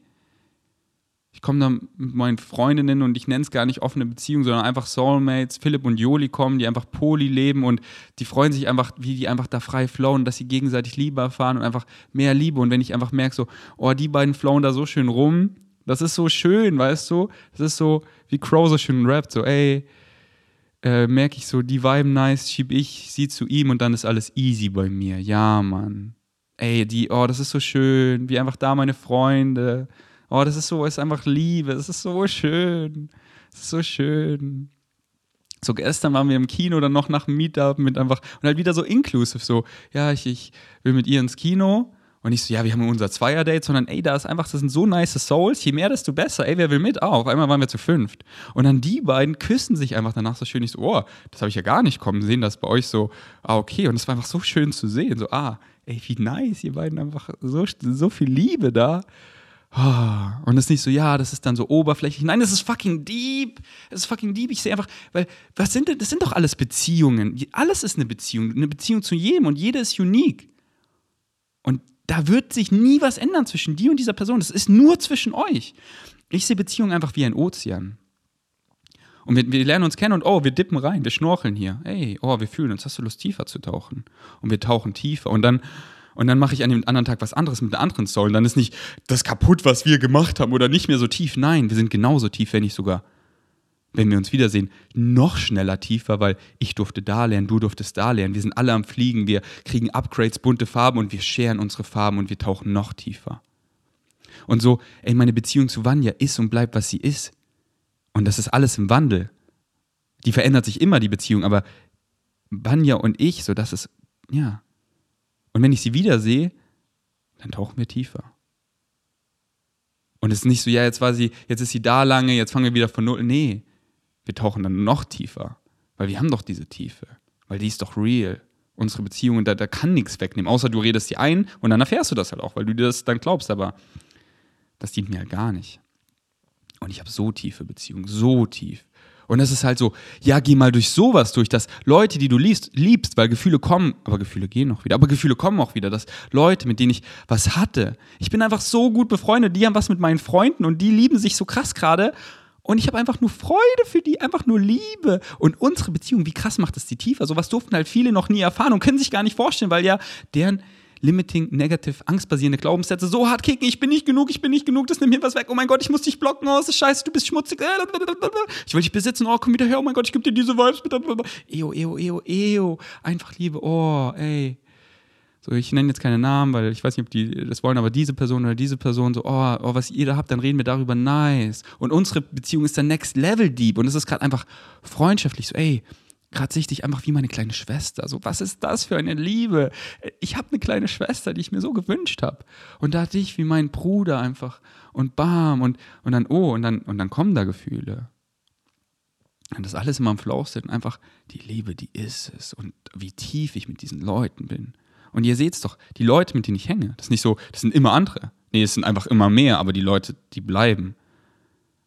Speaker 1: Ich komme dann mit meinen Freundinnen und ich nenne es gar nicht offene Beziehung, sondern einfach Soulmates. Philipp und Joli kommen, die einfach Poly leben und die freuen sich einfach, wie die einfach da frei flowen, dass sie gegenseitig Liebe erfahren und einfach mehr Liebe. Und wenn ich einfach merke, so, oh, die beiden flowen da so schön rum, das ist so schön, weißt du? Das ist so, wie Crow so schön rappt, so, ey, äh, merke ich so, die Vibe nice, schieb ich sie zu ihm und dann ist alles easy bei mir. Ja, Mann. Ey, die, oh, das ist so schön, wie einfach da meine Freunde. Oh, das ist so, ist einfach Liebe, das ist so schön. Das ist so schön. So gestern waren wir im Kino, dann noch nach dem Meetup mit einfach, und halt wieder so inclusive, so, ja, ich, ich will mit ihr ins Kino und nicht so, ja, wir haben unser Zweier-Date, sondern ey, da ist einfach, das sind so nice Souls, je mehr, desto besser. Ey, wer will mit? Ah, auf einmal waren wir zu fünft. Und dann die beiden küssen sich einfach danach so schön. Ich so, oh, das habe ich ja gar nicht kommen sehen, das bei euch so, ah, okay. Und es war einfach so schön zu sehen. So, ah, ey, wie nice, ihr beiden einfach so, so viel Liebe da. Oh, und es ist nicht so, ja, das ist dann so oberflächlich. Nein, das ist fucking deep. Es ist fucking deep. Ich sehe einfach, weil, was sind das sind doch alles Beziehungen. Alles ist eine Beziehung. Eine Beziehung zu jedem und jeder ist unique. Und da wird sich nie was ändern zwischen dir und dieser Person. Das ist nur zwischen euch. Ich sehe Beziehungen einfach wie ein Ozean. Und wir, wir, lernen uns kennen und oh, wir dippen rein, wir schnorcheln hier. Hey, oh, wir fühlen uns. Hast du Lust, tiefer zu tauchen? Und wir tauchen tiefer. Und dann, und dann mache ich an dem anderen Tag was anderes mit einer anderen Soul. Und dann ist nicht das kaputt, was wir gemacht haben oder nicht mehr so tief. Nein, wir sind genauso tief, wenn nicht sogar wenn wir uns wiedersehen, noch schneller tiefer, weil ich durfte da lernen, du durftest da lernen. Wir sind alle am Fliegen, wir kriegen Upgrades, bunte Farben und wir scheren unsere Farben und wir tauchen noch tiefer. Und so, ey, meine Beziehung zu Vanya ist und bleibt, was sie ist. Und das ist alles im Wandel. Die verändert sich immer, die Beziehung, aber Vanya und ich, so das ist, ja. Und wenn ich sie wiedersehe, dann tauchen wir tiefer. Und es ist nicht so, ja, jetzt war sie, jetzt ist sie da lange, jetzt fangen wir wieder von null. Nee, wir tauchen dann noch tiefer, weil wir haben doch diese Tiefe, weil die ist doch real. Unsere Beziehung, da, da kann nichts wegnehmen, außer du redest sie ein und dann erfährst du das halt auch, weil du dir das dann glaubst, aber das dient mir halt gar nicht. Und ich habe so tiefe Beziehungen, so tief. Und es ist halt so, ja, geh mal durch sowas durch, dass Leute, die du liebst, liebst, weil Gefühle kommen, aber Gefühle gehen auch wieder, aber Gefühle kommen auch wieder, dass Leute, mit denen ich was hatte, ich bin einfach so gut befreundet, die haben was mit meinen Freunden und die lieben sich so krass gerade und ich habe einfach nur Freude für die, einfach nur Liebe. Und unsere Beziehung, wie krass macht das die tiefer? Sowas durften halt viele noch nie erfahren und können sich gar nicht vorstellen, weil ja deren limiting, negative, angstbasierende Glaubenssätze so hart kicken, ich bin nicht genug, ich bin nicht genug, das nimmt mir was weg, oh mein Gott, ich muss dich blocken, oh, das ist scheiße, du bist schmutzig, ich will dich besitzen, oh, komm wieder her, oh mein Gott, ich gebe dir diese Vibes, eo, eo, eo, eo, einfach Liebe, oh, ey. So, ich nenne jetzt keine Namen, weil ich weiß nicht, ob die das wollen, aber diese Person oder diese Person, so, oh, oh was ihr da habt, dann reden wir darüber, nice. Und unsere Beziehung ist der Next Level Deep und es ist gerade einfach freundschaftlich, so, ey, Gerade sehe ich dich einfach wie meine kleine Schwester. So, was ist das für eine Liebe? Ich habe eine kleine Schwester, die ich mir so gewünscht habe. Und da dich wie mein Bruder einfach. Und bam, und, und dann, oh, und dann, und dann kommen da Gefühle. Und das alles immer im Flow sind. Einfach die Liebe, die ist es. Und wie tief ich mit diesen Leuten bin. Und ihr seht es doch, die Leute, mit denen ich hänge, das ist nicht so, das sind immer andere. Nee, es sind einfach immer mehr, aber die Leute, die bleiben.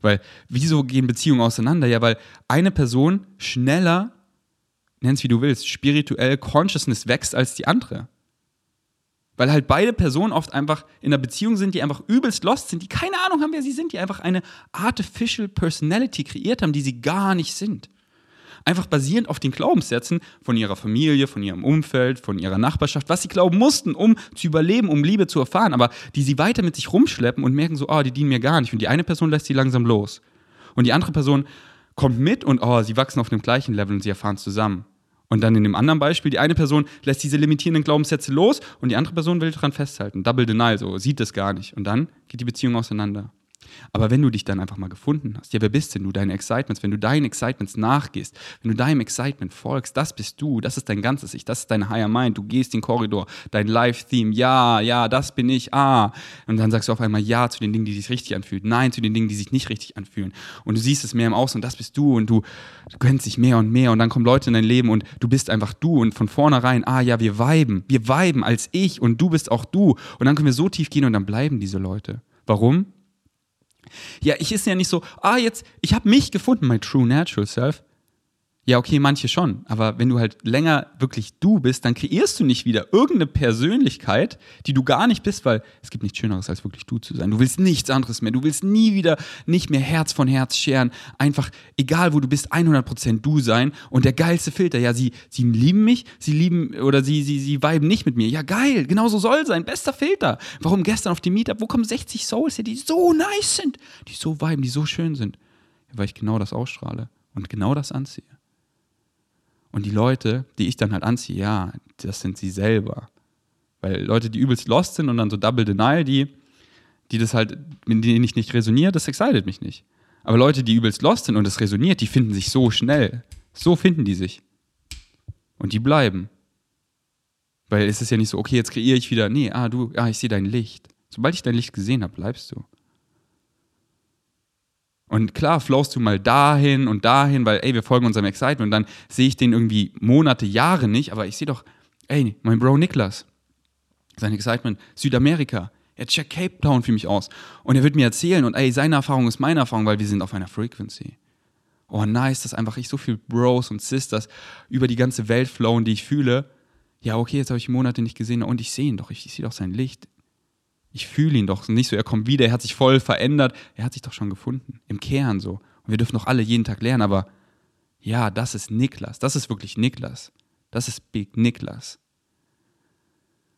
Speaker 1: Weil, wieso gehen Beziehungen auseinander? Ja, weil eine Person schneller nenn es wie du willst, spirituell Consciousness wächst als die andere. Weil halt beide Personen oft einfach in einer Beziehung sind, die einfach übelst lost sind, die keine Ahnung haben, wer sie sind, die einfach eine artificial Personality kreiert haben, die sie gar nicht sind. Einfach basierend auf den Glaubenssätzen von ihrer Familie, von ihrem Umfeld, von ihrer Nachbarschaft, was sie glauben mussten, um zu überleben, um Liebe zu erfahren, aber die sie weiter mit sich rumschleppen und merken so, oh, die dienen mir gar nicht. Und die eine Person lässt sie langsam los. Und die andere Person kommt mit und oh, sie wachsen auf dem gleichen Level und sie erfahren zusammen. Und dann in dem anderen Beispiel, die eine Person lässt diese limitierenden Glaubenssätze los und die andere Person will daran festhalten. Double Denial, so sieht das gar nicht. Und dann geht die Beziehung auseinander. Aber wenn du dich dann einfach mal gefunden hast, ja, wer bist denn du, deine Excitements, wenn du deinen Excitements nachgehst, wenn du deinem Excitement folgst, das bist du, das ist dein ganzes Ich, das ist dein Higher Mind, du gehst den Korridor, dein Life-Theme, ja, ja, das bin ich, ah. Und dann sagst du auf einmal Ja zu den Dingen, die sich richtig anfühlen, Nein zu den Dingen, die sich nicht richtig anfühlen. Und du siehst es mehr im Außen und das bist du und du, du gönnst dich mehr und mehr und dann kommen Leute in dein Leben und du bist einfach du und von vornherein, ah ja, wir weiben, wir weiben als ich und du bist auch du. Und dann können wir so tief gehen und dann bleiben diese Leute. Warum? Ja, ich ist ja nicht so, ah, jetzt, ich habe mich gefunden, my true natural self. Ja, okay, manche schon. Aber wenn du halt länger wirklich du bist, dann kreierst du nicht wieder irgendeine Persönlichkeit, die du gar nicht bist, weil es gibt nichts Schöneres, als wirklich du zu sein. Du willst nichts anderes mehr. Du willst nie wieder nicht mehr Herz von Herz scheren. Einfach, egal wo du bist, 100% du sein. Und der geilste Filter, ja, sie, sie lieben mich, sie lieben, oder sie, sie, sie viben nicht mit mir. Ja, geil, genau so soll sein. Bester Filter. Warum gestern auf dem Meetup, wo kommen 60 Souls her, die so nice sind, die so viben, die so schön sind? Ja, weil ich genau das ausstrahle und genau das anziehe. Und die Leute, die ich dann halt anziehe, ja, das sind sie selber. Weil Leute, die übelst lost sind und dann so Double Denial, die, die das halt, mit denen ich nicht resoniere, das excited mich nicht. Aber Leute, die übelst lost sind und das resoniert, die finden sich so schnell. So finden die sich. Und die bleiben. Weil es ist ja nicht so, okay, jetzt kreiere ich wieder, nee, ah, du, ah, ich sehe dein Licht. Sobald ich dein Licht gesehen habe, bleibst du. Und klar, flowst du mal dahin und dahin, weil, ey, wir folgen unserem Excitement und dann sehe ich den irgendwie Monate, Jahre nicht, aber ich sehe doch, ey, mein Bro Niklas, sein Excitement, Südamerika, er checkt Cape Town für mich aus und er wird mir erzählen und ey, seine Erfahrung ist meine Erfahrung, weil wir sind auf einer Frequency. Oh, nice, dass einfach ich so viel Bros und Sisters über die ganze Welt flowen, die ich fühle. Ja, okay, jetzt habe ich Monate nicht gesehen und ich sehe ihn doch, ich, ich sehe doch sein Licht. Ich fühle ihn doch nicht so, er kommt wieder, er hat sich voll verändert. Er hat sich doch schon gefunden. Im Kern so. Und wir dürfen doch alle jeden Tag lernen, aber ja, das ist Niklas. Das ist wirklich Niklas. Das ist Big Niklas.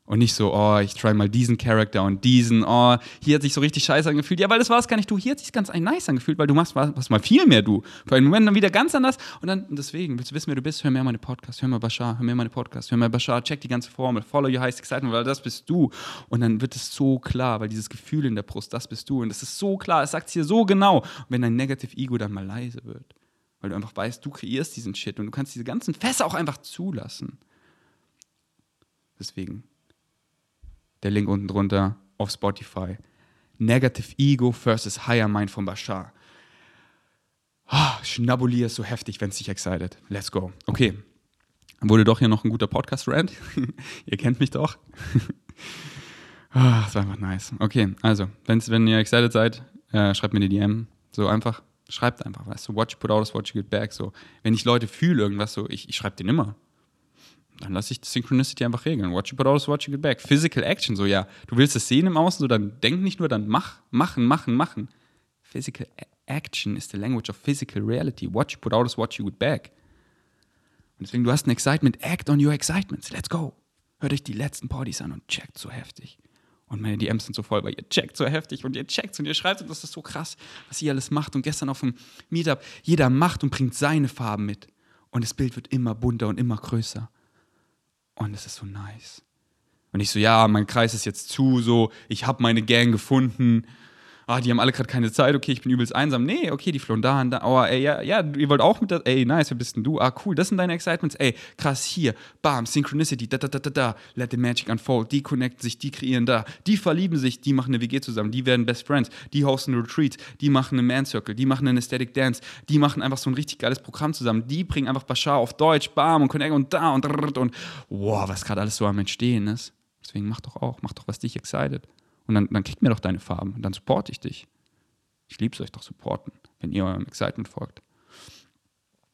Speaker 1: Und nicht so, oh, ich try mal diesen Charakter und diesen, oh, hier hat sich so richtig scheiße angefühlt. Ja, weil das war es gar nicht du. Hier hat sich ganz nice angefühlt, weil du machst was mal viel mehr du. Für einen Moment dann wieder ganz anders. Und dann, deswegen, willst du wissen, wer du bist? Hör mir meine Podcast, hör mal Bashar, hör mir meine Podcast, hör mal Bashar, check die ganze Formel, follow your highest excitement, weil das bist du. Und dann wird es so klar, weil dieses Gefühl in der Brust, das bist du. Und das ist so klar, es sagt es hier so genau. Und wenn dein Negative Ego dann mal leise wird, weil du einfach weißt, du kreierst diesen Shit und du kannst diese ganzen Fässer auch einfach zulassen. Deswegen der Link unten drunter auf Spotify. Negative Ego versus Higher Mind von Bashar. Oh, Schnabulier ist so heftig, wenn es dich excited. Let's go. Okay. Wurde doch hier noch ein guter Podcast-Rant. ihr kennt mich doch. oh, das war einfach nice. Okay, also, wenn's, wenn ihr excited seid, äh, schreibt mir eine DM. So einfach. Schreibt einfach, weißt du, you put out what you get back. So, wenn ich Leute fühle, irgendwas so, ich, ich schreibe den immer dann lasse ich Synchronicity einfach regeln. Watch you but also watch you get back. Physical Action, so ja, du willst es sehen im Außen, so dann denk nicht nur, dann mach, machen, machen, machen. Physical Action is the language of physical reality. Watch put out is what you back. Und deswegen, du hast ein Excitement, act on your excitements. Let's go. hört euch die letzten Partys an und checkt so heftig. Und meine DMs sind so voll, weil ihr checkt so heftig und ihr checkt und ihr schreibt und das ist so krass, was ihr alles macht. Und gestern auf dem Meetup, jeder macht und bringt seine Farben mit. Und das Bild wird immer bunter und immer größer. Und es ist so nice. Und ich so, ja, mein Kreis ist jetzt zu, so, ich habe meine Gang gefunden ah, die haben alle gerade keine Zeit, okay, ich bin übelst einsam. Nee, okay, die flohen da und da. Oh, ey, ja, ja, ihr wollt auch mit das, ey, nice, wer bist denn du? Ah, cool, das sind deine Excitements. Ey, krass, hier, bam, Synchronicity, da, da, da, da, da, let the magic unfold. Die connecten sich, die kreieren da. Die verlieben sich, die machen eine WG zusammen, die werden Best Friends, die hosten Retreats, die machen eine Man Circle, die machen einen Aesthetic Dance, die machen einfach so ein richtig geiles Programm zusammen. Die bringen einfach Bashar auf Deutsch, bam, und connect und da und und, wow, was gerade alles so am Entstehen ist. Deswegen mach doch auch, mach doch, was dich excited. Und dann, dann kriegt mir doch deine Farben und dann supporte ich dich. Ich liebe es euch doch supporten, wenn ihr eurem Excitement folgt.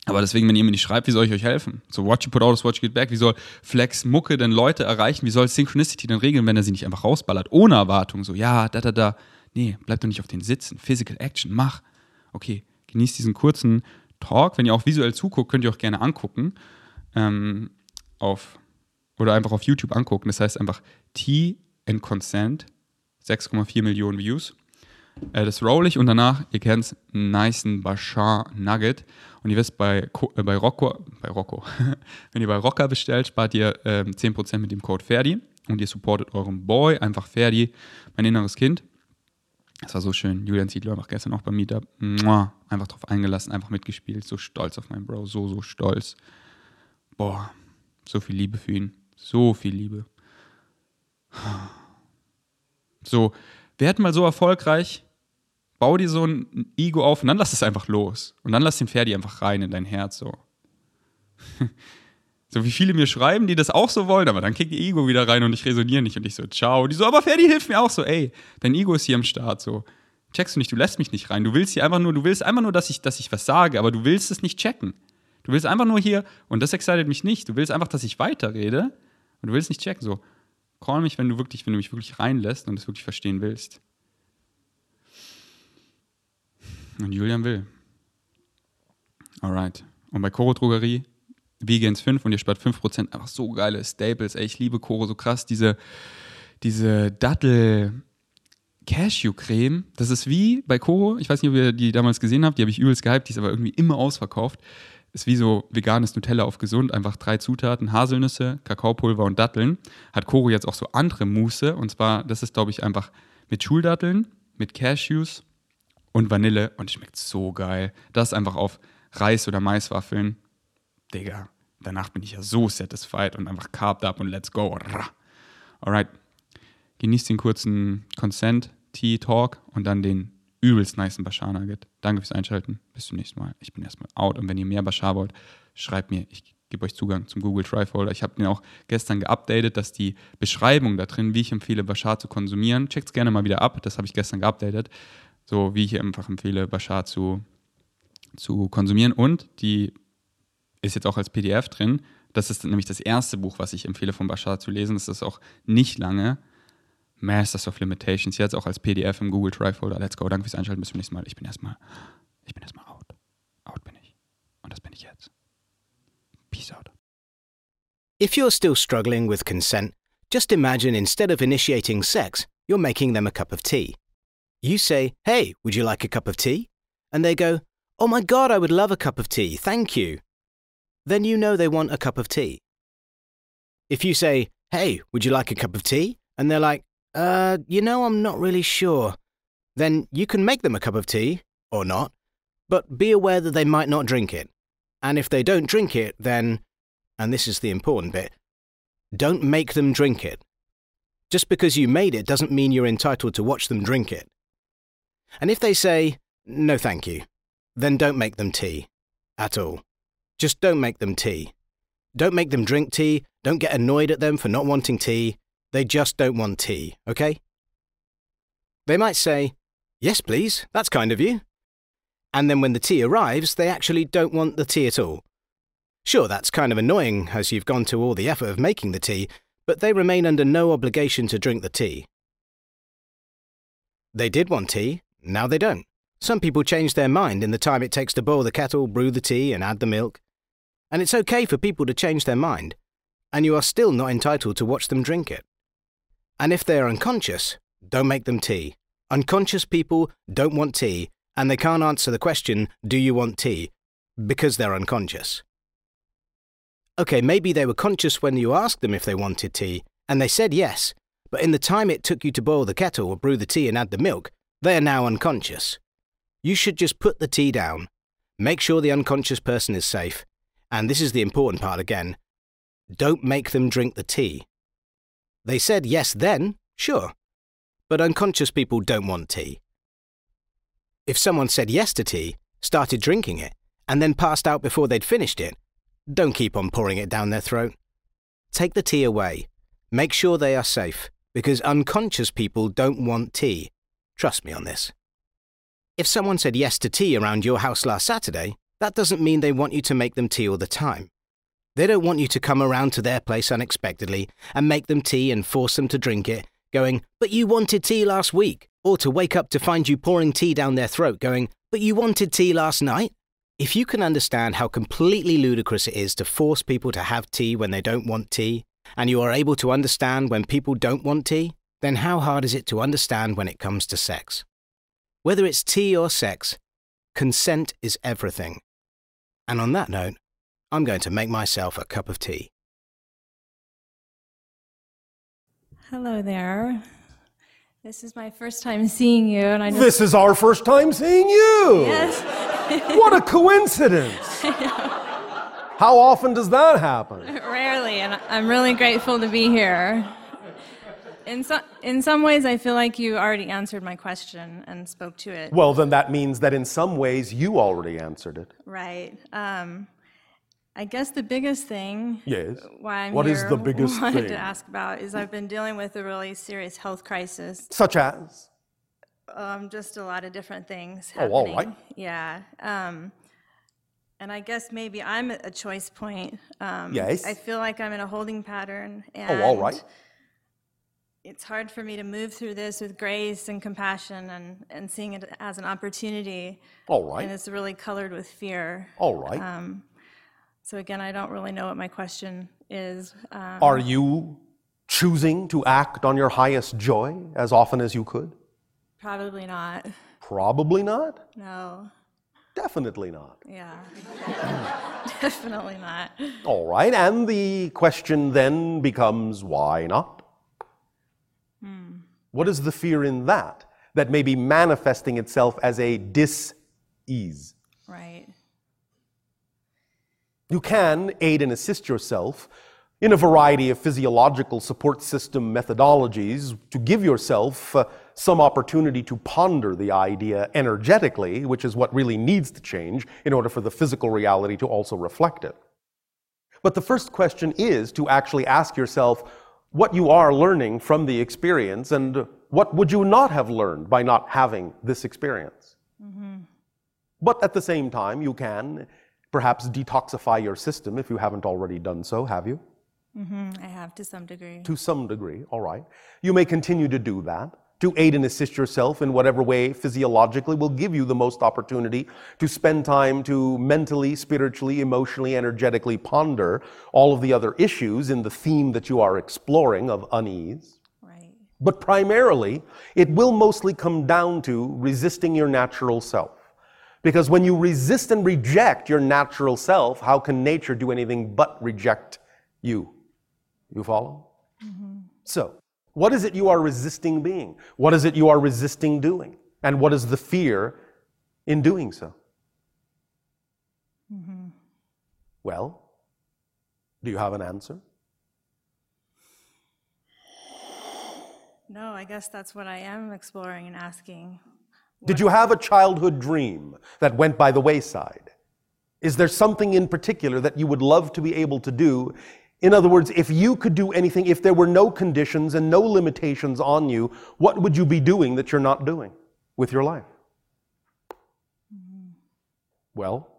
Speaker 1: Aber deswegen, wenn ihr mir nicht schreibt, wie soll ich euch helfen? So, watch you put out watch you get back. Wie soll Flex Mucke denn Leute erreichen? Wie soll Synchronicity denn regeln, wenn er sie nicht einfach rausballert? Ohne Erwartung. So, ja, da, da, da. Nee, bleib doch nicht auf den Sitzen. Physical Action, mach. Okay, genießt diesen kurzen Talk. Wenn ihr auch visuell zuguckt, könnt ihr auch gerne angucken. Ähm, auf, oder einfach auf YouTube angucken. Das heißt einfach T and Consent 6,4 Millionen Views. Äh, das roll ich und danach, ihr kennt es, nice Bashar Nugget. Und ihr wisst, bei, äh, bei Rocco, bei Rocco, wenn ihr bei Rocker bestellt, spart ihr äh, 10% mit dem Code Ferdi und ihr supportet euren Boy, einfach Ferdi, mein inneres Kind. Das war so schön. Julian Ziedler einfach gestern auch beim Meetup. Mua, einfach drauf eingelassen, einfach mitgespielt. So stolz auf meinen Bro, so, so stolz. Boah, so viel Liebe für ihn. So viel Liebe. So, werd mal so erfolgreich, bau dir so ein Ego auf und dann lass es einfach los. Und dann lass den Ferdi einfach rein in dein Herz, so. so wie viele mir schreiben, die das auch so wollen, aber dann kriegt ihr Ego wieder rein und ich resoniere nicht und ich so, ciao. Die so, aber Ferdi hilft mir auch so, ey, dein Ego ist hier am Start, so. Checkst du nicht, du lässt mich nicht rein. Du willst hier einfach nur, du willst einfach nur, dass ich, dass ich was sage, aber du willst es nicht checken. Du willst einfach nur hier, und das excited mich nicht, du willst einfach, dass ich weiterrede und du willst nicht checken, so. Call mich, wenn du wirklich, wenn du mich wirklich reinlässt und es wirklich verstehen willst. Und Julian will. Alright. Und bei Coro Drogerie, Vegans 5 und ihr spart 5%. Einfach so geile Staples. Ey, ich liebe Coro so krass. Diese, diese Dattel. Cashew-Creme, das ist wie bei Coro, ich weiß nicht, ob ihr die damals gesehen habt, die habe ich übelst gehypt, die ist aber irgendwie immer ausverkauft. Ist wie so veganes Nutella auf gesund, einfach drei Zutaten, Haselnüsse, Kakaopulver und Datteln. Hat Koro jetzt auch so andere Mousse und zwar, das ist glaube ich einfach mit Schuldatteln, mit Cashews und Vanille und schmeckt so geil. Das einfach auf Reis- oder Maiswaffeln. Digga, danach bin ich ja so satisfied und einfach carved up und let's go. Alright, genießt den kurzen Consent, Tea Talk und dann den übelst nice Bashar Nugget. Danke fürs Einschalten. Bis zum nächsten Mal. Ich bin erstmal out. Und wenn ihr mehr Bashar wollt, schreibt mir. Ich gebe euch Zugang zum Google Drive Folder. Ich habe den auch gestern geupdatet, dass die Beschreibung da drin, wie ich empfehle, Bashar zu konsumieren, checkt es gerne mal wieder ab. Das habe ich gestern geupdatet. So wie ich einfach empfehle, Bashar zu, zu konsumieren. Und die ist jetzt auch als PDF drin. Das ist nämlich das erste Buch, was ich empfehle, von Bashar zu lesen. Das ist auch nicht lange. Masters of Limitations, jetzt auch als PDF im Google Drive Folder. Let's go. Danke fürs Einschalten. Bis zum nächsten Mal. Ich bin erstmal, ich bin erstmal out. Out bin ich. Und das bin ich jetzt. Peace out.
Speaker 2: If you're still struggling with consent, just imagine instead of initiating sex, you're making them a cup of tea. You say, Hey, would you like a cup of tea? And they go, Oh my god, I would love a cup of tea, thank you. Then you know they want a cup of tea. If you say, Hey, would you like a cup of tea? And they're like, uh, you know, I'm not really sure. Then you can make them a cup of tea, or not, but be aware that they might not drink it. And if they don't drink it, then, and this is the important bit, don't make them drink it. Just because you made it doesn't mean you're entitled to watch them drink it. And if they say, no thank you, then don't make them tea. At all. Just don't make them tea. Don't make them drink tea, don't get annoyed at them for not wanting tea, they just don't want tea, okay? They might say, Yes, please, that's kind of you. And then when the tea arrives, they actually don't want the tea at all. Sure, that's kind of annoying as you've gone to all the effort of making the tea, but they remain under no obligation to drink the tea. They did want tea, now they don't. Some people change their mind in the time it takes to boil the kettle, brew the tea, and add the milk. And it's okay for people to change their mind. and you are still not entitled to watch them drink it. And if they are unconscious, don't make them tea. Unconscious people don't want tea, and they can't answer the question, Do you want tea? because they're unconscious. Okay, maybe they were conscious when you asked them if they wanted tea, and they said yes, but in the time it took you to boil the kettle or brew the tea and add the milk, they are now unconscious. You should just put the tea down, make sure the unconscious person is safe, and this is the important part again don't make them drink the tea. They said yes then, sure, but unconscious people don't want tea. If someone said yes to tea, started drinking it, and then passed out before they'd finished it, don't keep on pouring it down their throat. Take the tea away. Make sure they are safe, because unconscious people don't want tea. Trust me on this. If someone said yes to tea around your house last Saturday, that doesn't mean they want you to make them tea all the time. They don't want you to come around to their place unexpectedly and make them tea and force them to drink it, going, But you wanted tea last week. Or to wake up to find you pouring tea down their throat, going, But you wanted tea last night. If you can understand how completely ludicrous it is to force people to have tea when they don't want tea, and you are able to understand when people don't want tea, then how hard is it to understand when it comes to sex? Whether it's tea or sex, consent is everything. And on that note, I'm going to make myself a cup of tea.
Speaker 3: Hello there. This is my first time seeing you, and I just
Speaker 4: This is our first time seeing you.
Speaker 3: yes,
Speaker 4: What a coincidence. How often does that happen?
Speaker 3: rarely, and I'm really grateful to be here. In some in some ways, I feel like you already answered my question and spoke to it.
Speaker 4: Well, then that means that in some ways you already answered it.
Speaker 3: Right. Um, I guess the biggest thing
Speaker 4: Yes.
Speaker 3: why I'm
Speaker 4: What is
Speaker 3: here
Speaker 4: the biggest
Speaker 3: wanted
Speaker 4: thing?
Speaker 3: to ask about is I've been dealing with a really serious health crisis.
Speaker 4: Such as?
Speaker 3: Um, just a lot of different things
Speaker 4: Oh, all
Speaker 3: happening.
Speaker 4: right.
Speaker 3: Yeah. Um, and I guess maybe I'm at a choice point. Um,
Speaker 4: Yes.
Speaker 3: I feel like I'm in a holding pattern. And
Speaker 4: Oh, all right.
Speaker 3: It's hard for me to move through this with grace and compassion and, and seeing it as an opportunity.
Speaker 4: All
Speaker 3: And
Speaker 4: right.
Speaker 3: it's really colored with fear.
Speaker 4: All right.
Speaker 3: Um, so again, I don't really know what my question is. Um,
Speaker 4: Are you choosing to act on your highest joy as often as you could?
Speaker 3: probably not.
Speaker 4: Probably not.
Speaker 3: No.
Speaker 4: Definitely not.
Speaker 3: Yeah. Definitely not.
Speaker 4: All right. And the question then becomes why not? Hmm. What is the fear in that that may be manifesting itself as a dis ease? You can aid and assist yourself in a variety of physiological support system methodologies to give yourself uh, some opportunity to ponder the idea energetically, which is what really needs to change in order for the physical reality to also reflect it. But the first question is to actually ask yourself what you are learning from the experience and what would you not have learned by not having this experience. But at the same time, you can perhaps detoxify your system if you haven't already done so, have you?
Speaker 3: Mm-hmm, I have to some degree.
Speaker 4: To some degree, all right. You may continue to do that, to aid and assist yourself in whatever way physiologically will give you the most opportunity to spend time to mentally, spiritually, emotionally, energetically ponder all of the other issues in the theme that you are exploring of unease.
Speaker 3: Right.
Speaker 4: But primarily, it will mostly come down to resisting your natural self. Because when you resist and reject your natural self, how can nature do anything but reject you? You follow? Mm-hmm. So, what is it you are resisting being? What is it you are resisting doing? And what is the fear in doing so? Mm-hmm. Well, do you have an answer?
Speaker 3: No, I guess that's what I am exploring and asking.
Speaker 4: Did you have a childhood dream that went by the wayside? Is there something in particular that you would love to be able to do? In other words, if you could do anything, if there were no conditions and no limitations on you, what would you be doing that you're not doing with your life? Mm-hmm. Well,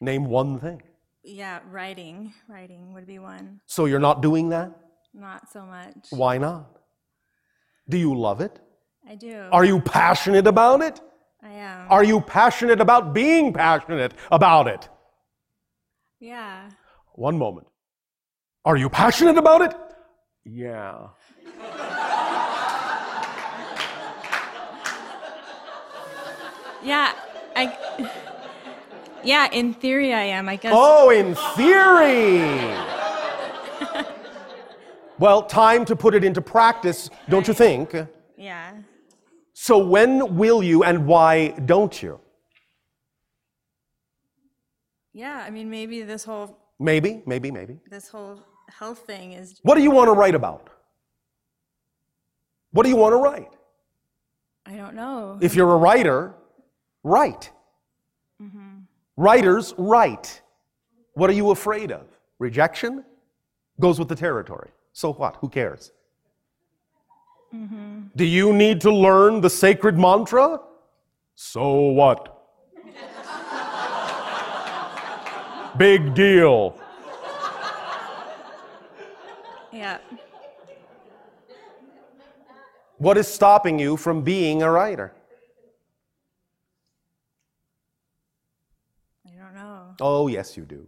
Speaker 4: name one thing.
Speaker 3: Yeah, writing. Writing would be one.
Speaker 4: So you're not doing that?
Speaker 3: Not so much.
Speaker 4: Why not? Do you love it?
Speaker 3: I do.
Speaker 4: Are you passionate about it?
Speaker 3: I am.
Speaker 4: Are you passionate about being passionate about it?
Speaker 3: yeah.
Speaker 4: One moment. Are you passionate about it? Yeah.
Speaker 3: Yeah, I. Yeah, in theory I am. I guess.
Speaker 4: Oh, in theory. well, time to put it into practice, don't you think?
Speaker 3: Yeah.
Speaker 4: So, when will you and why don't you?
Speaker 3: Yeah, I mean, maybe this whole
Speaker 4: Maybe, maybe, maybe.
Speaker 3: this whole health thing is.
Speaker 4: What do you want to write about? What do you want to write?
Speaker 3: I don't know.
Speaker 4: If you're a writer, write. Mm-hmm. Writers write. What are you afraid of? Rejection? Goes with the territory. So what? Who cares? Mm-hmm. Do you need to learn the sacred mantra? So what? Big deal.
Speaker 3: Yeah.
Speaker 4: What is stopping you from being a writer?
Speaker 3: I don't know.
Speaker 4: Oh, yes, you do.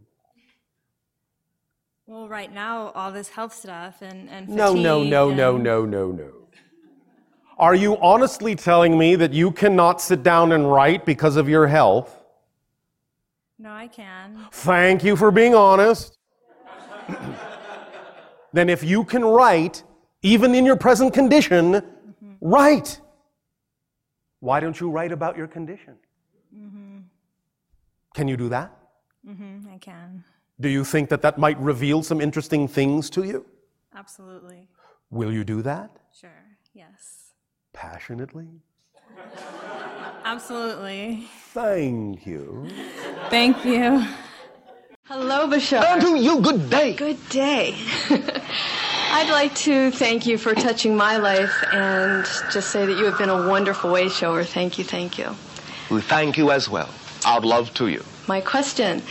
Speaker 3: Well, right now, all this health stuff and and
Speaker 4: No, no, no, no,
Speaker 3: and-
Speaker 4: no, no, no. Are you honestly telling me that you cannot sit down and write because of your health?
Speaker 3: No, I can.
Speaker 4: Thank you for being honest. then, if you can write, even in your present condition, write. Why don't you write about your condition? Can you do that?
Speaker 3: hmm I can.
Speaker 4: Do you think that that might reveal some interesting things to you?
Speaker 3: Absolutely.
Speaker 4: Will you do that?
Speaker 3: Sure. Yes.
Speaker 4: Passionately?
Speaker 3: Absolutely.
Speaker 4: Thank you.
Speaker 3: Thank you.
Speaker 5: Hello, Bashar.
Speaker 6: And to you, good day.
Speaker 5: Good day. I'd like to thank you for touching my life and just say that you have been a wonderful way shower. Thank you, thank you.
Speaker 6: We thank you as well. Our love to you.
Speaker 5: My question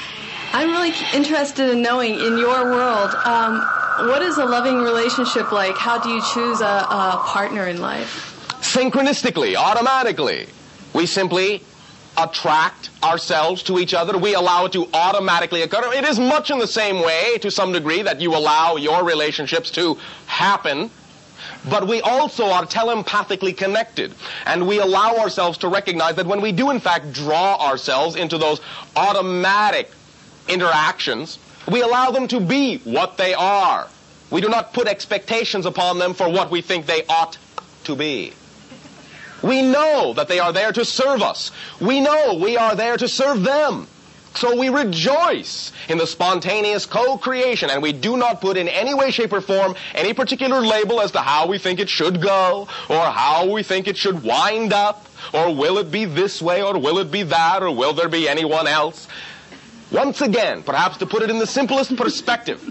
Speaker 5: I'm really interested in knowing in your world, um, what is a loving relationship like? How do you choose a, a partner in life?
Speaker 6: Synchronistically, automatically. We simply attract ourselves to each other. We allow it to automatically occur. It is much in the same way, to some degree, that you allow your relationships to happen. But we also are telepathically connected. And we allow ourselves to recognize that when we do, in fact, draw ourselves into those automatic interactions, we allow them to be what they are. We do not put expectations upon them for what we think they ought to be. We know that they are there to serve us. We know we are there to serve them. So we rejoice in the spontaneous co-creation and we do not put in any way, shape, or form any particular label as to how we think it should go or how we think it should wind up or will it be this way or will it be that or will there be anyone else. Once again, perhaps to put it in the simplest perspective,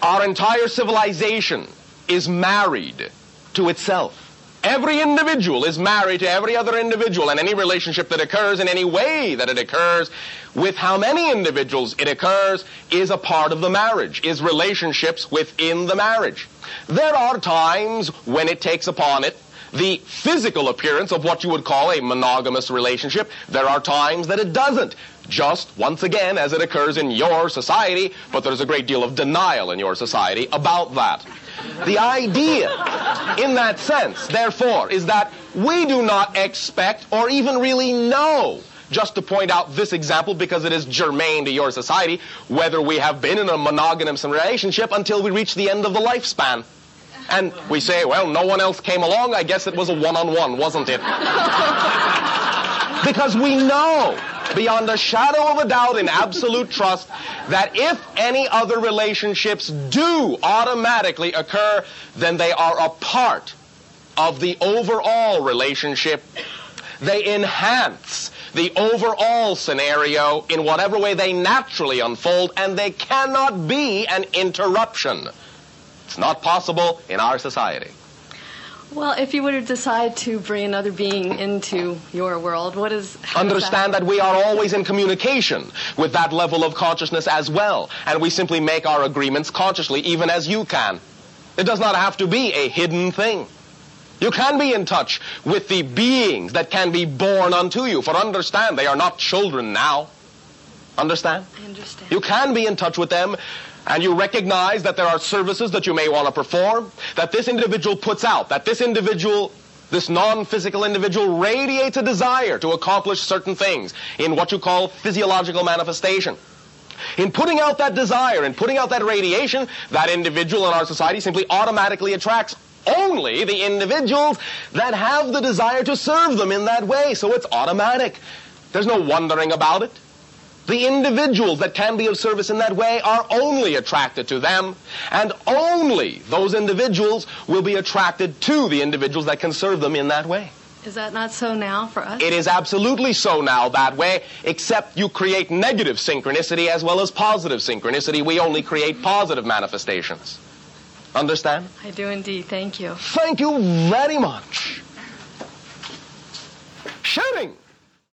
Speaker 6: our entire civilization is married to itself. Every individual is married to every other individual, and any relationship that occurs in any way that it occurs, with how many individuals it occurs, is a part of the marriage, is relationships within the marriage. There are times when it takes upon it the physical appearance of what you would call a monogamous relationship. There are times that it doesn't. Just once again, as it occurs in your society, but there's a great deal of denial in your society about that. The idea, in that sense, therefore, is that we do not expect or even really know, just to point out this example because it is germane to your society, whether we have been in a monogamous relationship until we reach the end of the lifespan. And we say, well, no one else came along, I guess it was a one-on-one, wasn't it? because we know beyond a shadow of a doubt in absolute trust that if any other relationships do automatically occur, then they are a part of the overall relationship. They enhance the overall scenario in whatever way they naturally unfold, and they cannot be an interruption. It's not possible in our society.
Speaker 5: Well, if you were to decide to bring another being into your world, what is.
Speaker 6: Understand that we are always in communication with that level of consciousness as well, and we simply make our agreements consciously, even as you can. It does not have to be a hidden thing. You can be in touch with the beings that can be born unto you, for understand, they are not children now. Understand?
Speaker 5: I understand.
Speaker 6: You can be in touch with them and you recognize that there are services that you may want to perform, that this individual puts out, that this individual, this non-physical individual radiates a desire to accomplish certain things in what you call physiological manifestation. In putting out that desire and putting out that radiation, that individual in our society simply automatically attracts only the individuals that have the desire to serve them in that way. So it's automatic. There's no wondering about it. The individuals that can be of service in that way are only attracted to them, and only those individuals will be attracted to the individuals that can serve them in that way.
Speaker 5: Is that not so now for us?
Speaker 6: It is absolutely so now that way, except you create negative synchronicity as well as positive synchronicity. We only create positive manifestations. Understand?
Speaker 5: I do indeed. Thank you.
Speaker 6: Thank you very much. Shooting!